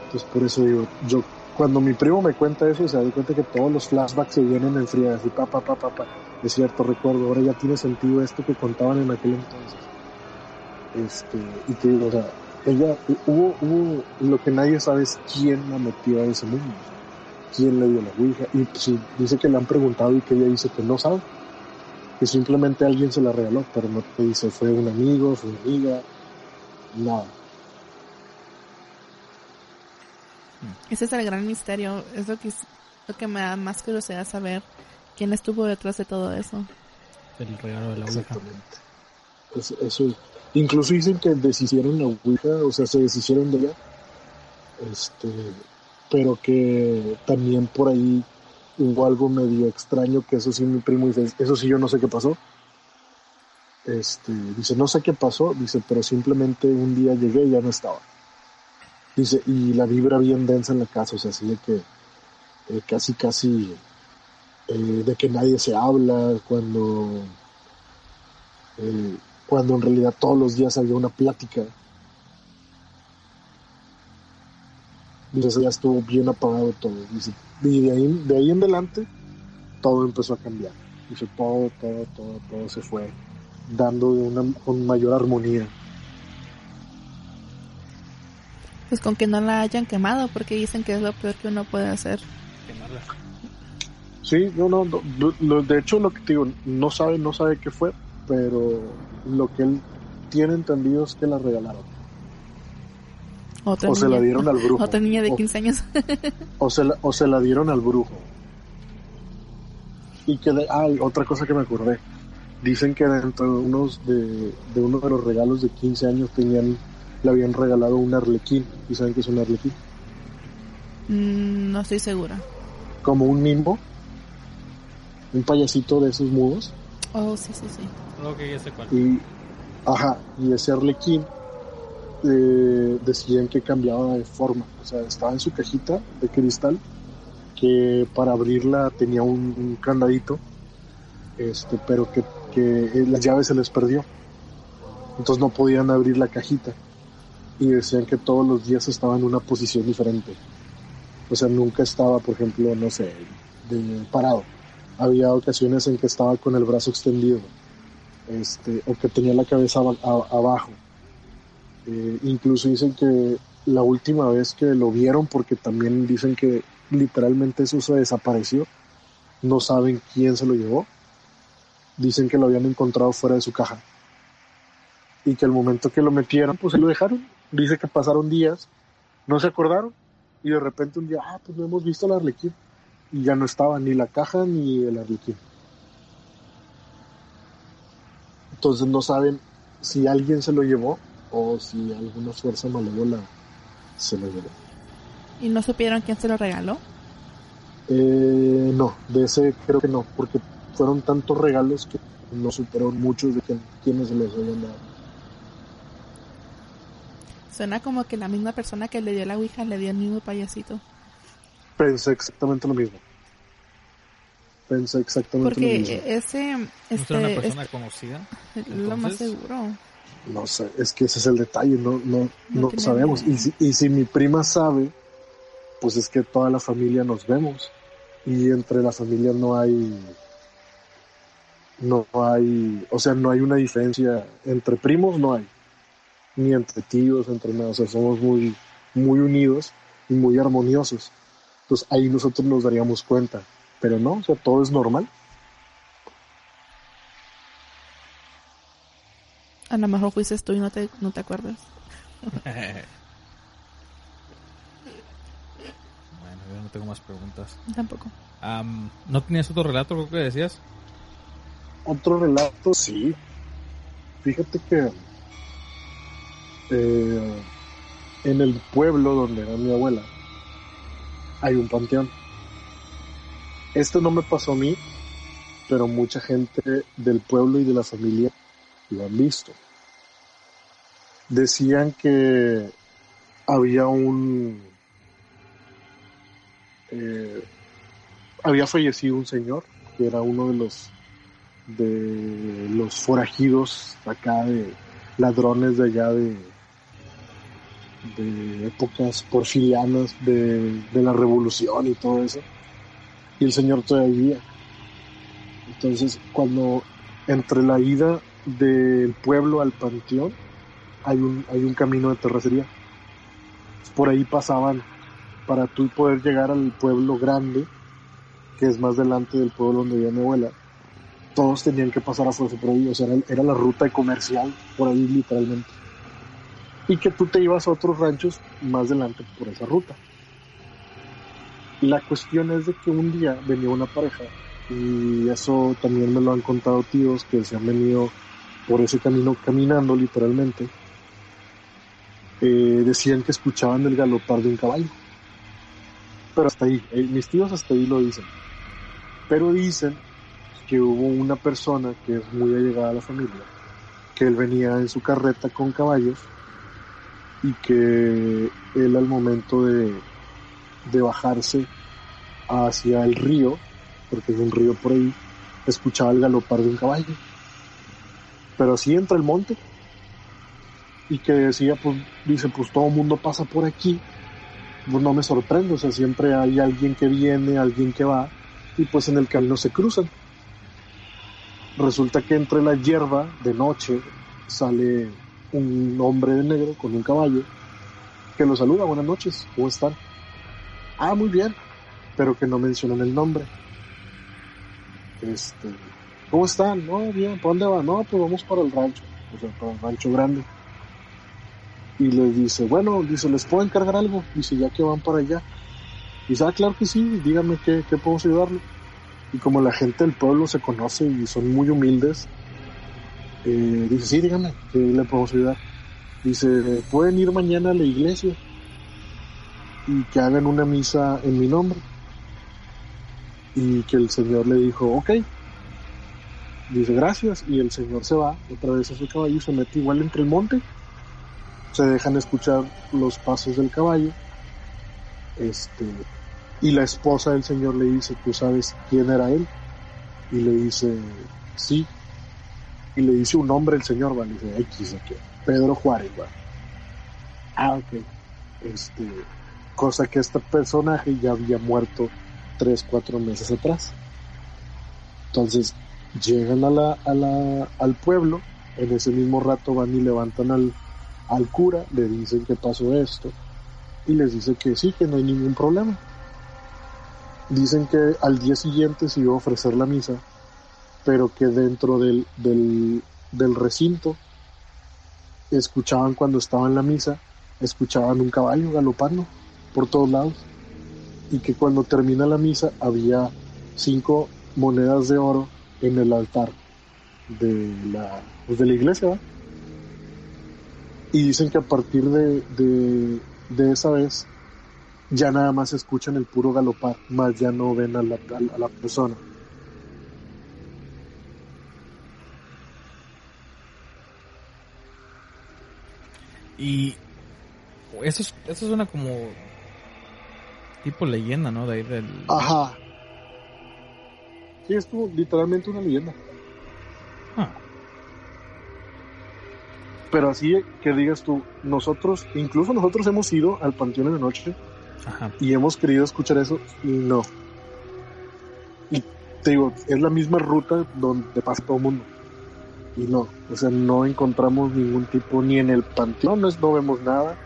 Entonces por eso digo, yo cuando mi primo me cuenta eso, se da cuenta que todos los flashbacks se vienen en fría, así pa pa pa pa pa. Es cierto, recuerdo, ahora ya tiene sentido esto que contaban en aquel entonces. Este, y te digo, o sea, ella, hubo, hubo, lo que nadie sabe es quién la metió a ese mundo, quién le dio la Ouija, y pues, dice que le han preguntado y que ella dice que no sabe, que simplemente alguien se la regaló, pero no te dice fue un amigo, fue una amiga, nada. Ese es el gran misterio, es lo que, lo que me da más curiosidad saber quién estuvo detrás de todo eso. El regalo de la Ouija. Exactamente. Eso, eso, incluso dicen que deshicieron la Ouija, o sea, se deshicieron de ella. Este, pero que también por ahí hubo algo medio extraño que eso sí mi primo dice, eso sí yo no sé qué pasó. Este, dice, no sé qué pasó, dice, pero simplemente un día llegué y ya no estaba. Dice, y la vibra bien densa en la casa, o sea, así de que eh, casi, casi, eh, de que nadie se habla, cuando, eh, cuando en realidad todos los días había una plática. Dice, ya estuvo bien apagado todo. Dice, y de ahí, de ahí en adelante, todo empezó a cambiar. Dice, todo, todo, todo, todo se fue dando de una, con mayor armonía. Pues con que no la hayan quemado, porque dicen que es lo peor que uno puede hacer. Quemarla. Sí, no, no, de hecho lo que te digo, no sabe, no sabe qué fue, pero lo que él tiene entendido es que la regalaron. Otra O se la dieron al brujo. Otra niña de O- 15 años. O se la, o se la dieron al brujo. Y que, de, ay, otra cosa que me acordé. Dicen que dentro de unos de, de uno de los regalos de 15 años tenían, le habían regalado un arlequín. ¿Y saben qué es un arlequín? Mm, no estoy segura. Como un mimo. Un payasito de esos mudos. Oh, sí, sí, sí. Ok, ya sé cuál. Y, ajá, y ese arlequín eh, decían que cambiaba de forma. O sea, estaba en su cajita de cristal que para abrirla tenía un, candadito, este, pero que, eh, las llaves se les perdió. Entonces no podían abrir la cajita. Y decían que todos los días estaba en una posición diferente. O sea, nunca estaba, por ejemplo, no sé, de parado. Había ocasiones en que estaba con el brazo extendido este, o que tenía la cabeza abajo. Eh, incluso dicen que la última vez que lo vieron, porque también dicen que literalmente eso se desapareció, no saben quién se lo llevó, dicen que lo habían encontrado fuera de su caja. Y que al momento que lo metieron, pues se lo dejaron. Dice que pasaron días, no se acordaron, y de repente un día, ah, pues no hemos visto al arlequín. Y ya no estaba ni la caja ni el arlequín. Entonces no saben si alguien se lo llevó o si alguna fuerza malévola se lo llevó. ¿Y no supieron quién se lo regaló? Eh, no, de ese creo que no, porque fueron tantos regalos que no superaron muchos de quién- quiénes se los habían dado. Suena como que la misma persona que le dio la ouija le dio el mismo payasito. Pensé exactamente lo mismo. Pensé exactamente lo Porque mismo. ese, ¿No será una este, persona conocida? es lo más seguro. No sé, es que ese es el detalle, no, no, No sabemos. Y si, y si mi prima sabe, pues es que toda la familia nos vemos. Y entre la familia no hay, no hay, o sea, no hay una diferencia. Entre primos no hay. Ni entre tíos, entre nada. O sea, somos muy, muy unidos y muy armoniosos. Entonces ahí nosotros nos daríamos cuenta. Pero no, o sea, todo es normal. A lo mejor fuiste tú y no te, no te acuerdas. bueno, yo no tengo más preguntas. Tampoco. Am, ¿No tenías otro relato, creo que decías? Otro relato, sí. Fíjate que eh, en el pueblo donde era mi abuela hay un panteón. Esto no me pasó a mí, pero mucha gente del pueblo y de la familia lo han visto. Decían que había un... eh, había fallecido un señor que era uno de los de los forajidos acá de ladrones de allá de de épocas porfirianas de, de la revolución y todo eso y el señor todavía entonces cuando entre la ida del pueblo al panteón hay un hay un camino de terracería por ahí pasaban para tú poder llegar al pueblo grande que es más delante del pueblo donde vivía mi abuela todos tenían que pasar a fuerza por ahí, o sea, era, era la ruta comercial por ahí literalmente. Y que tú te ibas a otros ranchos más adelante por esa ruta. La cuestión es de que un día venía una pareja, y eso también me lo han contado tíos que se han venido por ese camino caminando literalmente, eh, decían que escuchaban el galopar de un caballo. Pero hasta ahí, eh, mis tíos hasta ahí lo dicen. Pero dicen que hubo una persona que es muy allegada a la familia, que él venía en su carreta con caballos y que él al momento de, de bajarse hacia el río, porque es un río por ahí, escuchaba el galopar de un caballo. Pero así entra el monte. Y que decía, pues, dice, pues todo el mundo pasa por aquí. Pues no me sorprende, o sea, siempre hay alguien que viene, alguien que va, y pues en el camino se cruzan resulta que entre la hierba de noche sale un hombre de negro con un caballo que lo saluda, buenas noches, ¿cómo están? Ah, muy bien, pero que no mencionan el nombre. Este, ¿cómo están? No, bien, ¿para dónde van? No, pues vamos para el rancho, o sea, para el rancho grande. Y les dice, bueno, dice, ¿les puedo encargar algo? Dice, ya que van para allá. Dice, ah, claro que sí, dígame qué, qué podemos ayudarle y como la gente del pueblo se conoce y son muy humildes, eh, dice, sí, dígame, que le podemos ayudar. Dice, pueden ir mañana a la iglesia y que hagan una misa en mi nombre. Y que el Señor le dijo, ok. Dice, gracias. Y el Señor se va otra vez a su caballo y se mete igual entre el monte. Se dejan escuchar los pasos del caballo. Este, y la esposa del Señor le dice, ¿tú sabes quién era él? Y le dice, sí. Y le dice un nombre el Señor, ¿va? Le dice, X, aquí, Pedro Juárez, ¿va? Ah, ok. Este, cosa que este personaje ya había muerto tres, cuatro meses atrás. Entonces, llegan a la, a la, al pueblo, en ese mismo rato van y levantan al, cura, le dicen que pasó esto, y les dice que sí, que no hay ningún problema. Dicen que al día siguiente se iba a ofrecer la misa, pero que dentro del, del, del recinto escuchaban cuando estaba en la misa, escuchaban un caballo galopando por todos lados y que cuando termina la misa había cinco monedas de oro en el altar de la, pues de la iglesia. ¿va? Y dicen que a partir de, de, de esa vez ya nada más escuchan el puro galopar, más ya no ven a la, a la persona. Y eso es, eso es una como tipo leyenda, ¿no? De ahí del... Ajá. Sí, es como literalmente una leyenda. Ah, Pero así que digas tú, nosotros, incluso nosotros hemos ido al panteón en la noche ajá. y hemos querido escuchar eso y no. Y te digo, es la misma ruta donde pasa todo el mundo. Y no, o sea, no encontramos ningún tipo, ni en el panteón no, no vemos nada,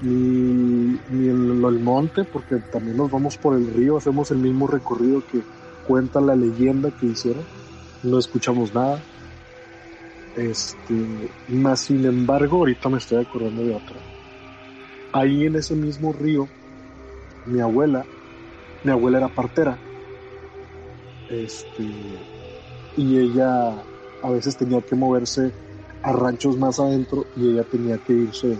ni, ni en el monte, porque también nos vamos por el río, hacemos el mismo recorrido que cuenta la leyenda que hicieron, no escuchamos nada. Este, más sin embargo, ahorita me estoy acordando de otra. Ahí en ese mismo río, mi abuela, mi abuela era partera. Este, y ella a veces tenía que moverse a ranchos más adentro y ella tenía que irse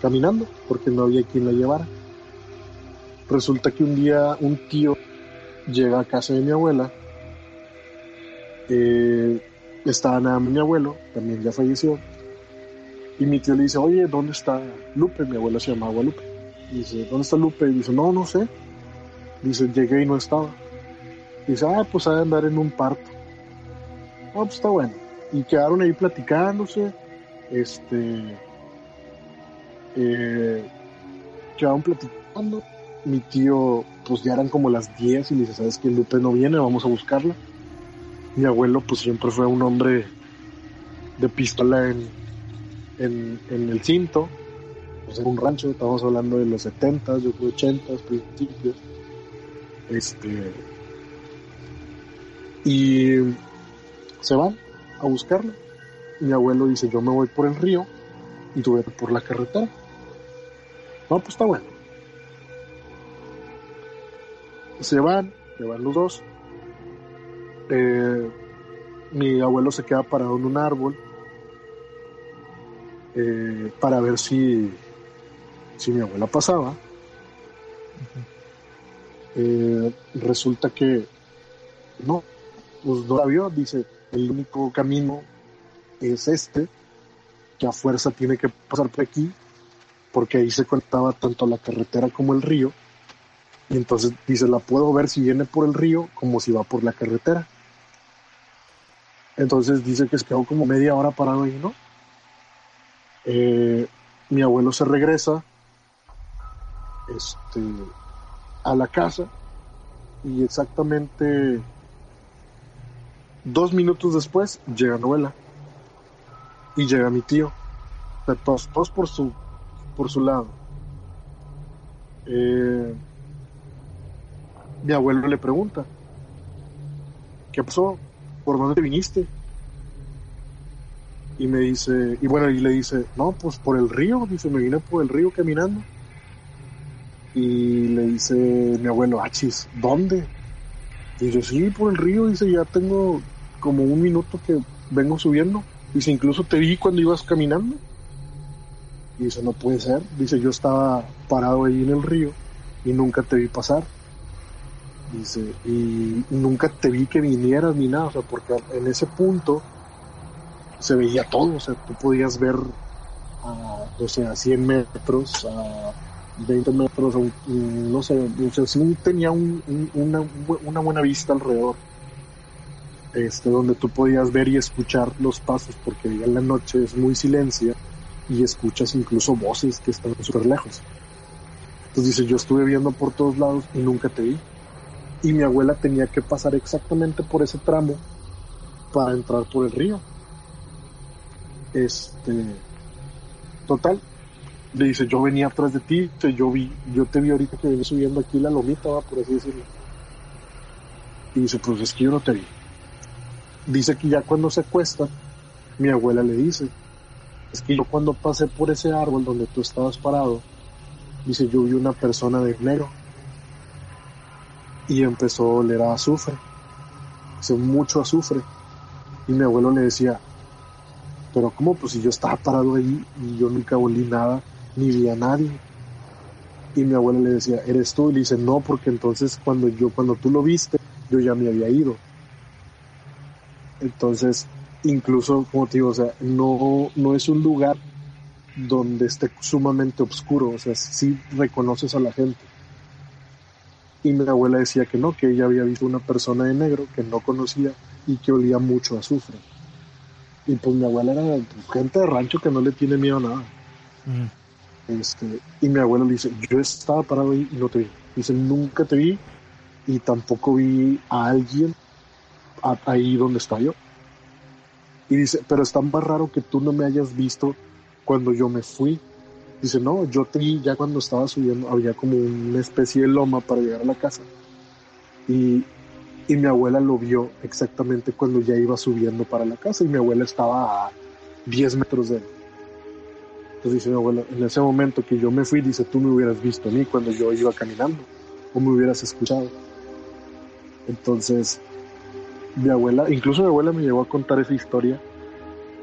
caminando porque no había quien la llevara. Resulta que un día un tío llega a casa de mi abuela, eh, estaba nada mi abuelo, también ya falleció, Y mi tío le dice, oye, ¿dónde está Lupe? Mi abuela se llamaba Lupe. dice, ¿dónde está Lupe? Y dice, no, no sé. Dice, llegué y no estaba. dice, ah, pues ha de andar en un parto. Ah, pues está bueno. Y quedaron ahí platicándose. Este. Eh, quedaron platicando. Mi tío, pues ya eran como las 10 y le dice, ¿sabes que Lupe no viene? Vamos a buscarla. Mi abuelo, pues siempre fue un hombre de pistola en, en, el cinto. Pues en un rancho, estamos hablando de los 70, yo creo 80, principios. Este. Y se van a buscarla. Mi abuelo dice, yo me voy por el río y tú vete por la carretera. No, pues está bueno. Se van, se van los dos. Eh, mi abuelo se queda parado en un árbol eh, para ver si, si mi abuela pasaba. Eh, resulta que no, pues no la vio, dice, el único camino es este, que a fuerza tiene que pasar por aquí, porque ahí se conectaba tanto la carretera como el río, y entonces dice, la puedo ver si viene por el río como si va por la carretera. Entonces dice que quedó como media hora parado ahí, ¿no? Eh, mi abuelo se regresa este, a la casa y exactamente dos minutos después llega Noela y llega mi tío. todos, todos por su, por su lado. Eh, mi abuelo le pregunta, ¿qué pasó? ¿Por dónde te viniste? Y me dice, y bueno, y le dice, no, pues por el río, dice, me vine por el río caminando. Y le dice mi abuelo, achis, ¿dónde? Y yo, sí, por el río, dice, ya tengo como un minuto que vengo subiendo. Dice, incluso te vi cuando ibas caminando. Y dice, no puede ser. Dice, yo estaba parado ahí en el río y nunca te vi pasar. Dice, y nunca te vi que vinieras ni nada, o sea, porque en ese punto se veía todo, o sea, tú podías ver, a, o sea, a 100 metros, a 20 metros, no sé, o sea, tenía una, una buena vista alrededor, este, donde tú podías ver y escuchar los pasos, porque en la noche es muy silencio y escuchas incluso voces que están súper lejos. Entonces dice, yo estuve viendo por todos lados y nunca te vi. Y mi abuela tenía que pasar exactamente por ese tramo para entrar por el río. Este, total, le dice, yo venía atrás de ti, yo vi, yo te vi ahorita que venía subiendo aquí la lomita, va, por así decirlo. Y dice, pues es que yo no te vi. Dice que ya cuando se acuesta, mi abuela le dice, es que yo cuando pasé por ese árbol donde tú estabas parado, dice, yo vi una persona de negro. Y empezó a oler a azufre. Dice, mucho azufre. Y mi abuelo le decía, pero ¿cómo? Pues si yo estaba parado ahí y yo nunca olí nada, ni vi a nadie. Y mi abuela le decía, ¿eres tú? Y le dice, no, porque entonces cuando yo, cuando tú lo viste, yo ya me había ido. Entonces, incluso, como te digo, o sea, no, no es un lugar donde esté sumamente oscuro, o sea, sí reconoces a la gente. Y mi abuela decía que no, que ella había visto una persona de negro que no conocía y que olía mucho a azufre. Y pues mi abuela era gente de rancho que no le tiene miedo a nada. Este, y mi abuelo le dice, yo estaba parado ahí y no te vi. Dice, nunca te vi y tampoco vi a alguien ahí donde está yo. Y dice, pero es tan más raro que tú no me hayas visto cuando yo me fui. Dice, no, yo te ya cuando estaba subiendo, había como una especie de loma para llegar a la casa. Y, y mi abuela lo vio exactamente cuando ya iba subiendo para la casa y mi abuela estaba a 10 metros de él. Entonces dice mi abuela, en ese momento que yo me fui, dice, tú me hubieras visto a mí cuando yo iba caminando o me hubieras escuchado. Entonces, mi abuela, incluso mi abuela me llegó a contar esa historia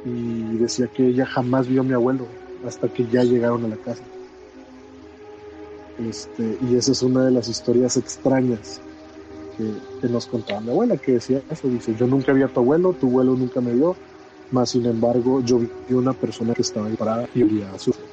y decía que ella jamás vio a mi abuelo hasta que ya llegaron a la casa. Este, y esa es una de las historias extrañas que, nos contaba mi abuela, que decía eso, dice, yo nunca vi a tu abuelo, tu abuelo nunca me vio, Más sin embargo, yo vi una persona que estaba parada y olía a azufre.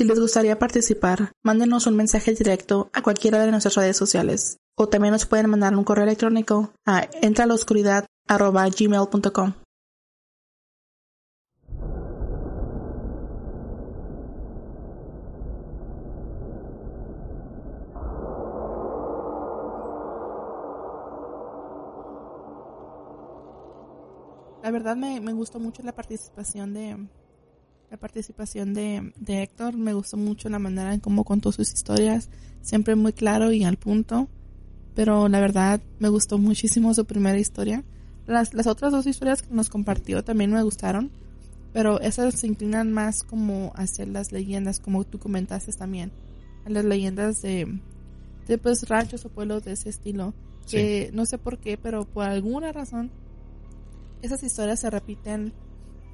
Si les gustaría participar, mándenos un mensaje directo a cualquiera de nuestras redes sociales. O también nos pueden mandar un correo electrónico a entraloscuridad.gmail.com. La verdad me, me gustó mucho la participación de, la participación de, de Héctor. Me gustó mucho la manera en cómo contó sus historias, siempre muy claro y al punto. Pero la verdad me gustó muchísimo su primera historia. Las, las otras dos historias que nos compartió también me gustaron, pero esas se inclinan más como hacia las leyendas, como tú comentaste también. A las leyendas de, de pues ranchos o pueblos de ese estilo. Que no sé por qué, pero por alguna razón esas historias se repiten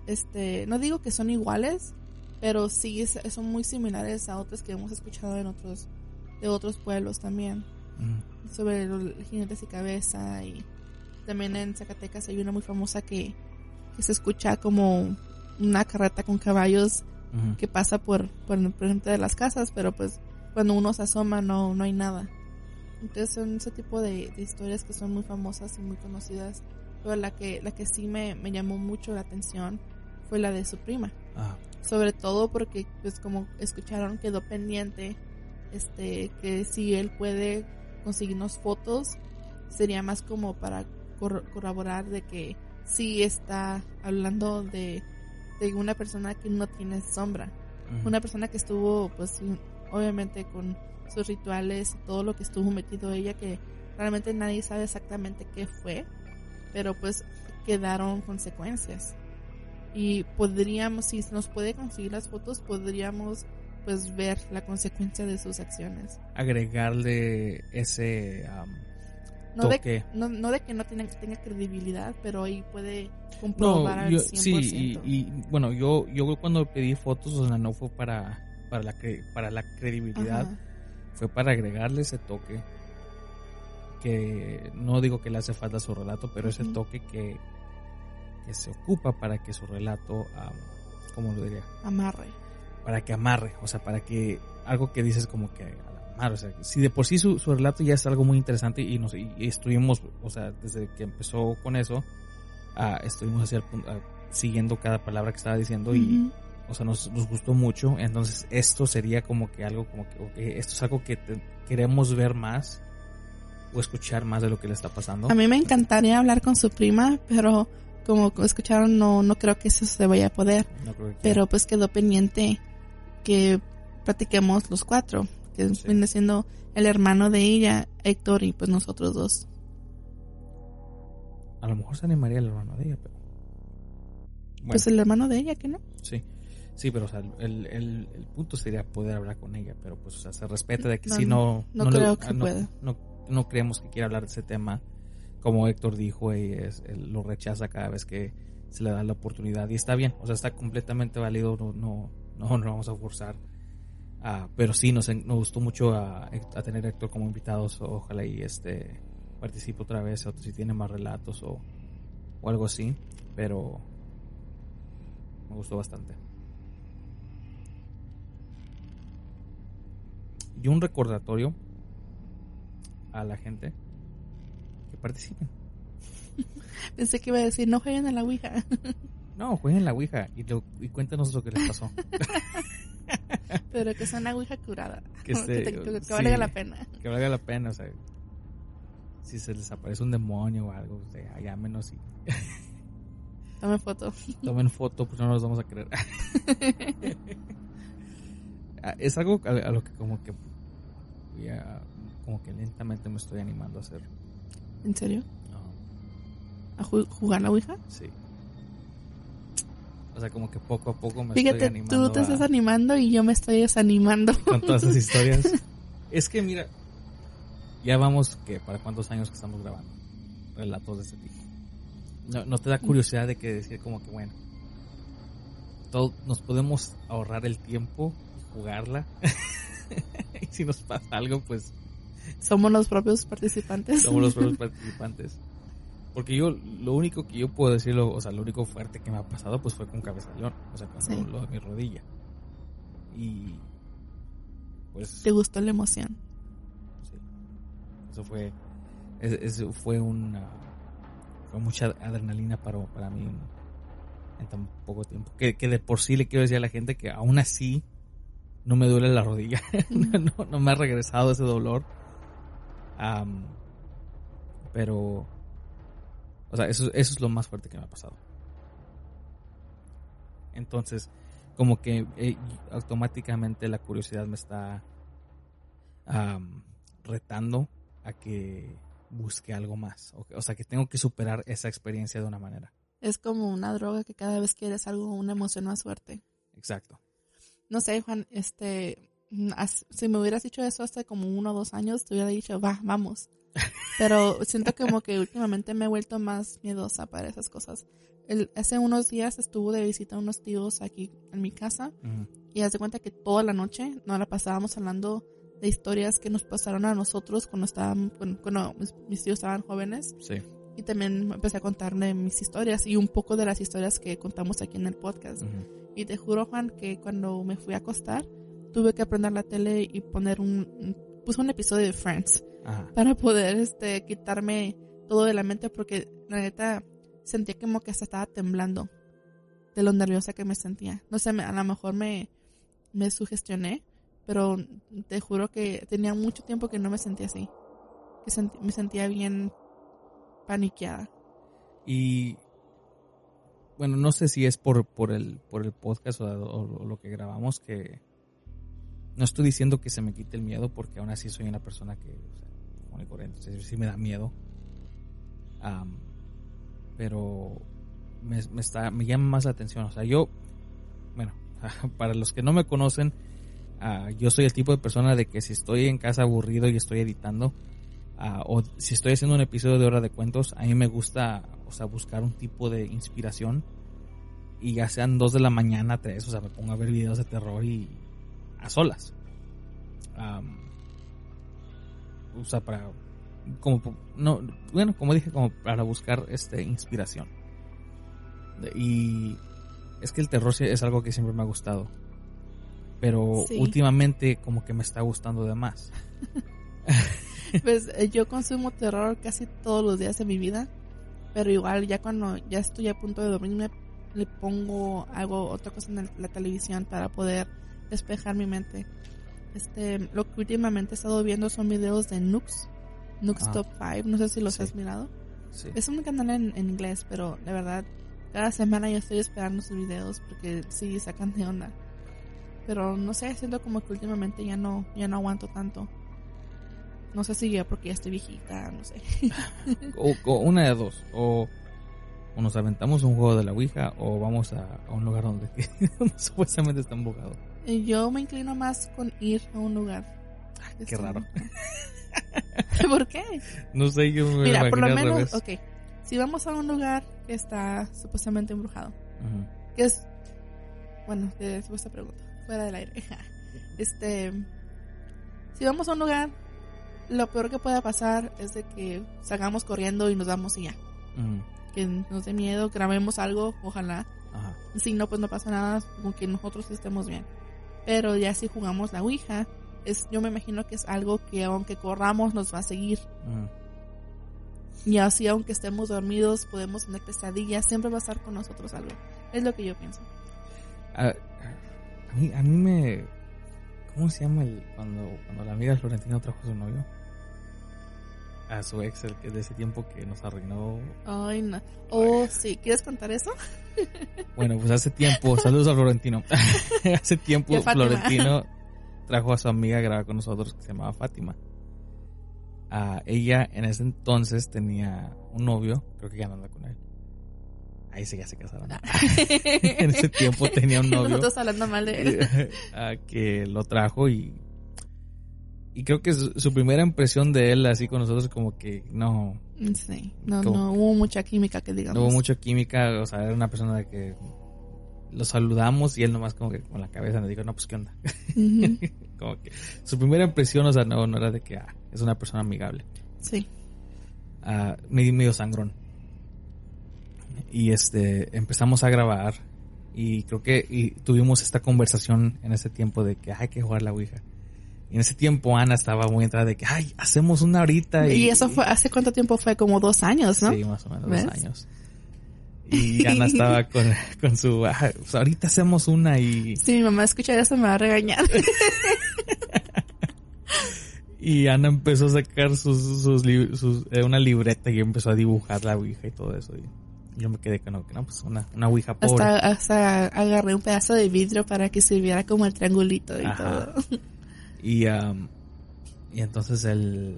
este, no digo que son iguales, pero sí son muy similares a otras que hemos escuchado en otros, de otros pueblos también. Sobre los jinetes y cabeza y también en Zacatecas hay una muy famosa que, que se escucha como una carreta con caballos que pasa por, por, frente de las casas, pero pues cuando uno se asoma no, no hay nada. Entonces son ese tipo de, de historias que son muy famosas y muy conocidas. Pero la que, la que sí me, me llamó mucho la atención fue la de su prima. Ah. Sobre todo porque, pues como escucharon, quedó pendiente, este, que si él puede conseguirnos fotos, sería más como para corroborar de que sí está hablando de, de una persona que no tiene sombra. Una persona que estuvo, pues, obviamente con sus rituales y todo lo que estuvo metido ella, que realmente nadie sabe exactamente qué fue, pero pues quedaron consecuencias y podríamos, si nos puede conseguir las fotos, podríamos pues ver la consecuencia de sus acciones. Agregarle ese no toque. De, no, no, de que no tenga, tenga credibilidad, pero ahí puede comprobar al 100%. Sí, y, bueno, yo, yo cuando pedí fotos, o sea, no fue para, para, la, para la credibilidad, fue para agregarle ese toque. Que no digo que le hace falta su relato, pero ese toque que, que se ocupa para que su relato, ¿cómo lo diría? Amarre. Para que amarre, o sea, para que algo que dices como que amarre, o sea, si de por sí su, relato ya es algo muy interesante y, nos, y estuvimos, o sea, desde que empezó con eso, uh, estuvimos hacia siguiendo cada palabra que estaba diciendo y, o sea, nos, nos, gustó mucho, entonces esto sería como que algo como que, esto es algo que queremos ver más o escuchar más de lo que le está pasando. A mí me encantaría hablar con su prima, pero como escucharon, no, no creo que eso se vaya a poder. pero pues quedó pendiente que practiquemos los cuatro, que viene siendo el hermano de ella, Héctor, y pues nosotros dos. A lo mejor se animaría el hermano de ella, pero... Pues el hermano de ella, ¿que no? Sí. Sí, pero o sea, el, el, el, punto sería poder hablar con ella, pero pues o sea, se respeta de que si no... No, creo que pueda. No, no, creemos que quiera hablar de ese tema como Héctor dijo, es, lo rechaza cada vez que se le da la oportunidad. Y está bien, o sea, está completamente válido, no, no, no, vamos a forzar. Ah, pero sí, nos, nos gustó mucho a, tener Héctor como invitados. Ojalá y este participe otra vez, o si tiene más relatos o, o algo así. Pero me gustó bastante. Y un recordatorio a la gente participen. Pensé que iba a decir, no jueguen a la Ouija. no, jueguen a la Ouija y, y cuéntanos lo que les pasó. Pero que sea una Ouija curada. Que, valga la pena. Que valga la pena, o sea. Si se les aparece un demonio o algo, o sea, menos y... Tomen foto. Tomen foto, pues no nos vamos a creer. Ah, es algo a, lo que como que como que lentamente me estoy animando a hacer. ¿En serio? ¿A jugar la Ouija? Sí. O sea, como que poco a poco me estoy animando. tú te estás animando y yo me estoy desanimando. Con todas esas historias. es que mira, ya vamos, que ¿Para cuántos años que estamos grabando? Relatos de este tipo. No, no te da curiosidad de que decir como que, bueno, todo, nos podemos ahorrar el tiempo y jugarla. y si nos pasa algo, pues somos los propios participantes. Somos los propios participantes. Porque yo, lo único que yo puedo decirlo, o sea, lo único fuerte que me ha pasado, pues fue con Cabeza de León. O sea, con lo de mi rodilla. Y. Pues. ¿Te gustó la emoción? Sí. Eso fue. Eso fue una. Fue mucha adrenalina para, para mí en, tan poco tiempo. Que, que de por sí le quiero decir a la gente que aún así no me duele la rodilla. no, no, me ha regresado ese dolor. Pero o sea, eso, eso es lo más fuerte que me ha pasado. Entonces, como que eh, automáticamente la curiosidad me está retando a que busque algo más. O, sea, que tengo que superar esa experiencia de una manera. Es como una droga que cada vez quieres algo, una emoción más fuerte. Exacto. No sé, Juan, este, si me hubieras dicho eso hace como uno o dos años, te hubiera dicho, va, vamos. Pero siento como que últimamente me he vuelto más miedosa para esas cosas. El, hace unos días estuvo de visita a unos tíos aquí en mi casa y hace cuenta que toda la noche nos la pasábamos hablando de historias que nos pasaron a nosotros cuando estaban, cuando, mis, tíos estaban jóvenes. Sí. Y también empecé a contarle mis historias y un poco de las historias que contamos aquí en el podcast. Y te juro, Juan, que cuando me fui a acostar, tuve que aprender la tele y poner un, puse un episodio de Friends para poder este quitarme todo de la mente porque la neta sentía como que hasta estaba temblando de lo nerviosa que me sentía. No sé, a lo mejor me, me sugestioné, pero te juro que tenía mucho tiempo que no me sentía así. Que me sentía bien paniqueada. Y bueno, no sé si es por, por el, por el podcast o lo que grabamos que no estoy diciendo que se me quite el miedo porque aún así soy una persona que, o sea, corriente, sí me da miedo. pero me, está, me llama más la atención. O sea, yo, bueno, para los que no me conocen, uh, yo soy el tipo de persona de que si estoy en casa aburrido y estoy editando, uh, o si estoy haciendo un episodio de hora de cuentos, a mí me gusta, o sea, buscar un tipo de inspiración. Y ya sean dos de la mañana, tres, o sea, me pongo a ver videos de terror y a solas. o sea, para como no bueno, como dije como para buscar este inspiración. Y es que el terror es algo que siempre me ha gustado. Pero últimamente como que me está gustando de más. pues eh, yo consumo terror casi todos los días de mi vida, pero igual ya cuando ya estoy a punto de dormirme le pongo algo otra cosa en la televisión para poder despejar mi mente. Este, lo que últimamente he estado viendo son videos de Nux, Nux ah. Top 5, no sé si los has mirado. Es un canal en, inglés, pero de verdad, cada semana yo estoy esperando sus videos porque sí sacan de onda. Pero no sé, siento como que últimamente ya no, ya no aguanto tanto. No sé si yo porque ya estoy viejita, no sé. o, una de dos, o o nos aventamos un juego de la Ouija o vamos a, un lugar donde, supuestamente está embocado. Yo me inclino más con ir a un lugar. qué raro. ¿Por qué? No sé, yo me Mira, por lo menos, ok. Si vamos a un lugar que está supuestamente embrujado, que es, bueno, de esta pregunta, fuera del aire. este, si vamos a un lugar, lo peor que pueda pasar es de que salgamos corriendo y nos vamos y ya que nos dé miedo, grabemos algo, ojalá. Ajá. Si no, pues no pasa nada, como que nosotros estemos bien. Pero ya si jugamos la Ouija, es, yo me imagino que es algo que aunque corramos nos va a seguir. Y así aunque estemos dormidos, podemos tener pesadillas, siempre va a estar con nosotros algo. Es lo que yo pienso. A, mí, a mí me... ¿Cómo se llama el, cuando, cuando la amiga Florentina trajo a su novio? A su ex el que de ese tiempo que nos arruinó. Ay, no. Oh, sí. ¿Quieres contar eso? bueno, pues hace tiempo, saludos a Florentino. hace tiempo Florentino trajo a su amiga a grabar con nosotros que se llamaba Fátima. a ella en ese entonces tenía un novio, creo que ya no anda con él. Ahí sí ya se casaron. en ese tiempo tenía un novio. Nosotros hablando mal de él. que lo trajo y y creo que su, primera impresión de él así con nosotros como que no. Sí, no, no hubo mucha química que digamos. No hubo mucha química, o sea, era una persona de que lo saludamos y él nomás como que con la cabeza nos dijo, no, pues qué onda. Como que su primera impresión, o sea, no, no era de que ah, es una persona amigable. Sí. Ah, medio, medio sangrón. Y este, empezamos a grabar y creo que y tuvimos esta conversación en ese tiempo de que hay que jugar la Ouija. Y en ese tiempo Ana estaba muy entrada de que, ay, hacemos una ahorita. Y eso fue, ¿hace cuánto tiempo fue? Como dos años, ¿no? Sí, más o menos ¿Ves? dos años. Y Ana estaba con, con su, "Ah, pues ahorita hacemos una y, Si mi mamá escucha eso me va a regañar. y Ana empezó a sacar sus, sus, li- sus- eh, una libreta y empezó a dibujar la Ouija y todo eso. Y yo me quedé con, no, que no, pues una, una Ouija pobre. hasta, hasta agarré un pedazo de vidrio para que sirviera como el triangulito y Ajá. todo. Y, am, y entonces el,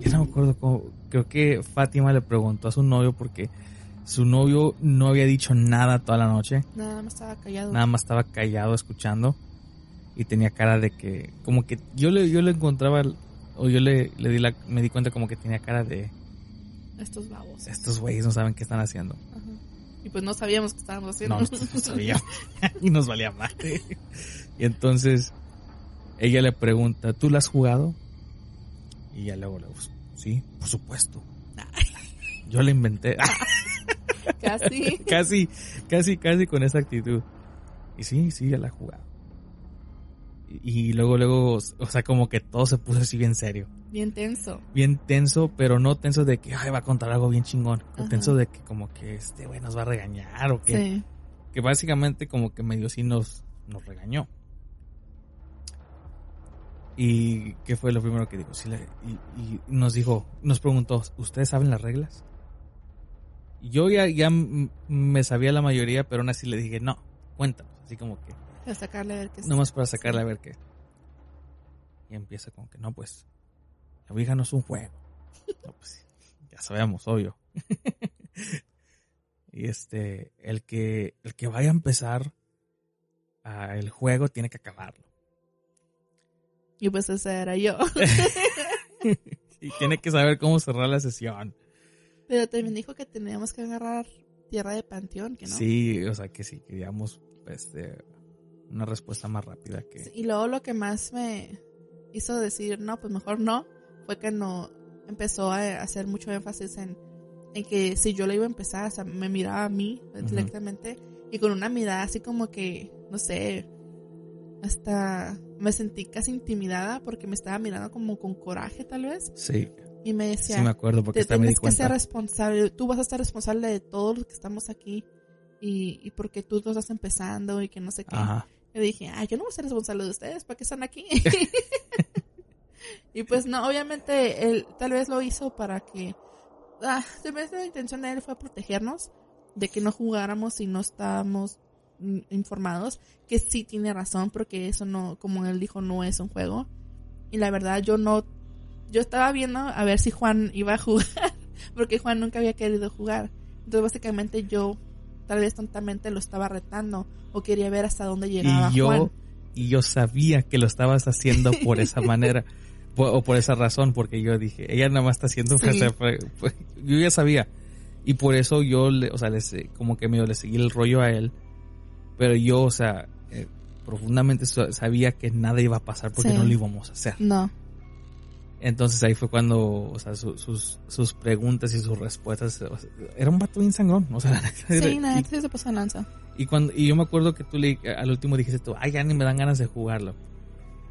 ya no me acuerdo cómo, creo que Fátima le preguntó a su novio porque su novio no había dicho nada toda la noche. Nada más estaba callado. nada más estaba callado escuchando y tenía cara de que como que yo le yo le encontraba o yo le, le di la me di cuenta como que tenía cara de Estos babos. estos güeyes no saben qué están haciendo Ajá. Y pues no sabíamos qué estábamos haciendo. no, no sabía y nos valía madre y entonces ella le pregunta ¿tú la has jugado? y ya luego le digo, sí por supuesto yo la inventé Casi. casi, casi, casi con esa actitud. Y sí, sí, ya la he jugado. Y, y luego, luego, o sea, como que todo se puso así bien serio. Bien tenso. Bien tenso, pero no tenso de que, ay, va a contar algo bien chingón. Ajá. tenso de que como que este güey nos va a regañar o que, Sí. que básicamente como que medio sí nos, nos regañó. ¿Y qué fue lo primero que dijo? Sí, le- y, y nos dijo, nos preguntó, ¿ustedes saben las reglas? Yo ya, ya me sabía la mayoría, pero aún así le dije, no, cuéntanos. Así como que, Para sacarle a ver qué es. nomás para sacarle a ver qué. Y empieza como que, no, pues, la Ouija no es un juego. No, pues, ya sabemos, obvio. y este, el que, el que vaya a empezar ah, el juego tiene que acabarlo. Y pues esa era yo. Y tiene que saber cómo cerrar la sesión. Pero también dijo que teníamos que agarrar tierra de panteón, que no. Sí, o sea que sí, queríamos este, una respuesta más rápida que... Y luego lo que más me hizo decir, no, pues mejor no, fue que no empezó a hacer mucho énfasis en, en que si yo le iba a empezar, o sea, me miraba a mí directamente y con una mirada así como que, no sé, hasta me sentí casi intimidada porque me estaba mirando como con coraje tal vez Sí, y me sí decía, me acuerdo porque te hasta me di tienes que ser responsable, tú vas a estar responsable de todos los que estamos aquí y, y porque tú lo estás empezando y que no sé qué. Ajá. Yo dije, ah, yo no voy a ser responsable de ustedes, ¿para qué están aquí? y pues no, obviamente él tal vez lo hizo para que, ah, tal vez la intención de él fue protegernos, de que no jugáramos y no estábamos informados, que sí tiene razón, porque eso no, como él dijo, no es un juego. Y la verdad yo no, yo estaba viendo a ver si Juan iba a jugar, porque Juan nunca había querido jugar. Entonces básicamente yo tal vez tontamente lo estaba retando o quería ver hasta dónde llegaba Y yo, Juan. y yo sabía que lo estabas haciendo por esa manera. O por esa razón, porque yo dije, ella nada más está haciendo, Sí. yo ya sabía. Y por eso yo, le, o sea, les, eh, como que medio le seguí el rollo a él. Pero yo, o sea, eh, profundamente sa- sabía que nada iba a pasar porque Sí. no lo íbamos a hacer. No, Entonces ahí fue cuando, o sea, su- sus, sus preguntas y sus respuestas, o sea, era un vato bien sangrón, o sea, neta, era- sí, nada, y, sí se pasó lanza. y cuando, y yo me acuerdo que tú le, al último dijiste tú, ay, ya ni me dan ganas de jugarlo.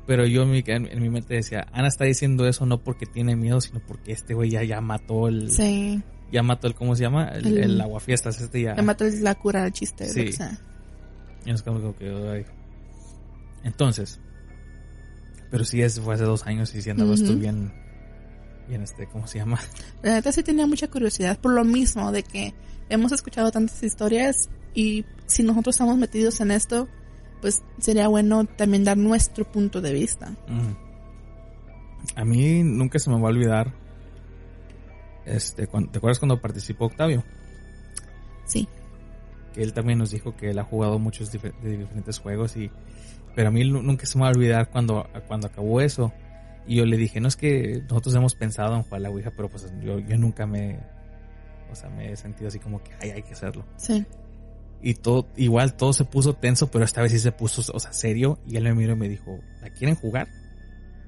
Pero yo en mi, en, en mi mente decía, Ana está diciendo eso no porque tiene miedo, sino porque este güey ya, ya mató el, Sí, ya mató el, ¿cómo se llama? El, El- el aguafiestas, este ya. me mató la cura del chiste. Sí. lo que sea. Es como que, ay. Entonces, pero sí, es, fue hace dos años y si andaba estoy bien, bien este, ¿cómo se llama? La neta sí tenía mucha curiosidad por lo mismo de que hemos escuchado tantas historias y si nosotros estamos metidos en esto, pues sería bueno también dar nuestro punto de vista. A mí nunca se me va a olvidar. Este, cuando, ¿te acuerdas cuando participó Octavio? Sí, él también nos dijo que él ha jugado muchos de diferentes juegos y, pero a mí nu- nunca se me va a olvidar cuando, cuando acabó eso. Y yo le dije, no es que nosotros hemos pensado en jugar la Ouija, pero pues yo, yo nunca me, o sea, me he sentido así como que, ay, hay que hacerlo. sí, Y todo, igual todo se puso tenso, pero esta vez sí se puso, o sea, serio. Y él me miró y me dijo, ¿la quieren jugar?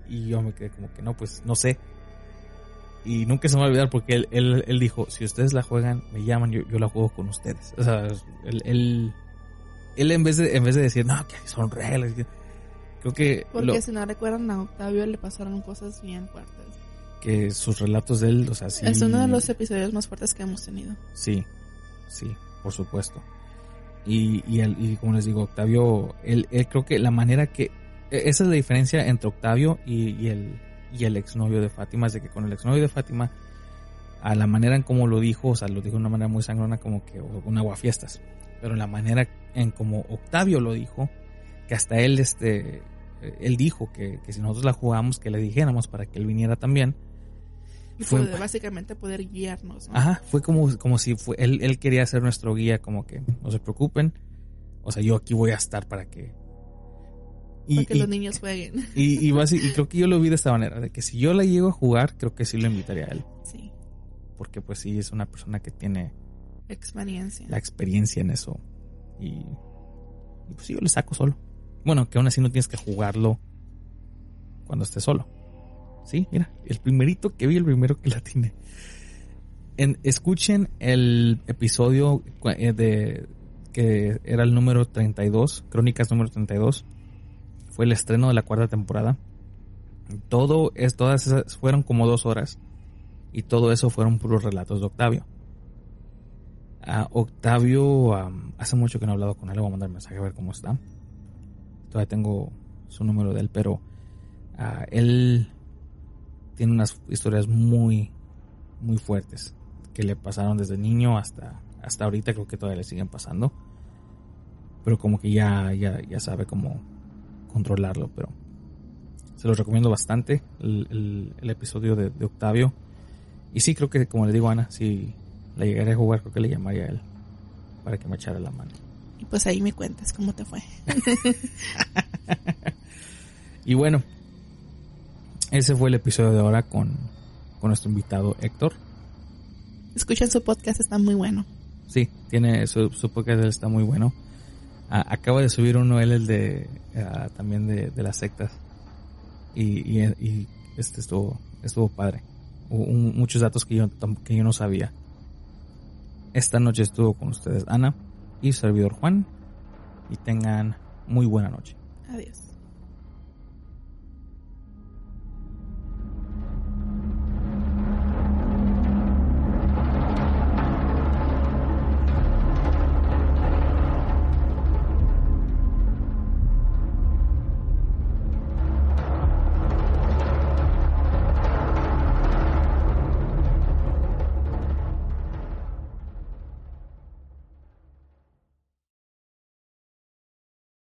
Y yo me quedé como que no, pues no sé. Y nunca se me va a olvidar porque él, él, él dijo, si ustedes la juegan, me llaman, yo, yo la juego con ustedes. O sea, él, él, él en vez de, en vez de decir, no, que son reglas, creo que... Porque si no recuerdan a Octavio le pasaron cosas bien fuertes. Que sus relatos de él, o sea, sí... Es uno de los episodios más fuertes que hemos tenido. Sí, sí, por supuesto. Y, y, el, y como les digo, Octavio, él, él creo que la manera que... e, Esa es la diferencia entre Octavio y, y el, y el exnovio de Fátima, es de que con el exnovio de Fátima, a la manera en como lo dijo, o sea, lo dijo de una manera muy sangrona como que un aguafiestas, pero la manera en como Octavio lo dijo, que hasta él, este, él dijo que, que si nosotros la jugamos, que le dijéramos para que él viniera también. Y fue básicamente poder guiarnos. ¿no? Ajá, fue como, como si fue, él, él quería ser nuestro guía, como que no se preocupen, o sea, yo aquí voy a estar para que y, para que y, los niños jueguen. Y, y, y, creo que yo lo vi de esta manera, de que si yo la llego a jugar, creo que sí lo invitaría a él. Sí. Porque pues sí, es una persona que tiene experiencia. La experiencia en eso. Y, pues sí, yo le saco solo. Bueno, que aún así no tienes que jugarlo cuando estés solo. Sí, mira, el primerito que vi, el primero que la tiene. En, escuchen el episodio de que era el número 32, Crónicas número 32 fue el estreno de la cuarta temporada. Todo es, todas esas fueron como dos horas. Y todo eso fueron puros relatos de Octavio. Octavio, um, hace mucho que no he hablado con él, le voy a mandar mensaje a ver cómo está. Todavía tengo su número de él, pero uh, él tiene unas historias muy, muy fuertes que le pasaron desde niño hasta, hasta ahorita, creo que todavía le siguen pasando. Pero como que ya, ya, ya sabe cómo, controlarlo, pero se los recomiendo bastante el, el, el episodio de, de, Octavio. Y sí, creo que como le digo a Ana, si la llegaré a jugar, creo que le llamaría a él para que me echara la mano. Y pues ahí me cuentas cómo te fue. y bueno, ese fue el episodio de ahora con, con nuestro invitado Héctor. Escuchen su podcast, está muy bueno. Sí, tiene su, su podcast está muy bueno. Ah, acaba de subir uno él, el de uh, también de, de, las sectas. Y, este estuvo, estuvo padre. Muchos datos que yo, que yo no sabía. Esta noche estuvo con ustedes Ana y servidor Juan. Y tengan muy buena noche. Adiós.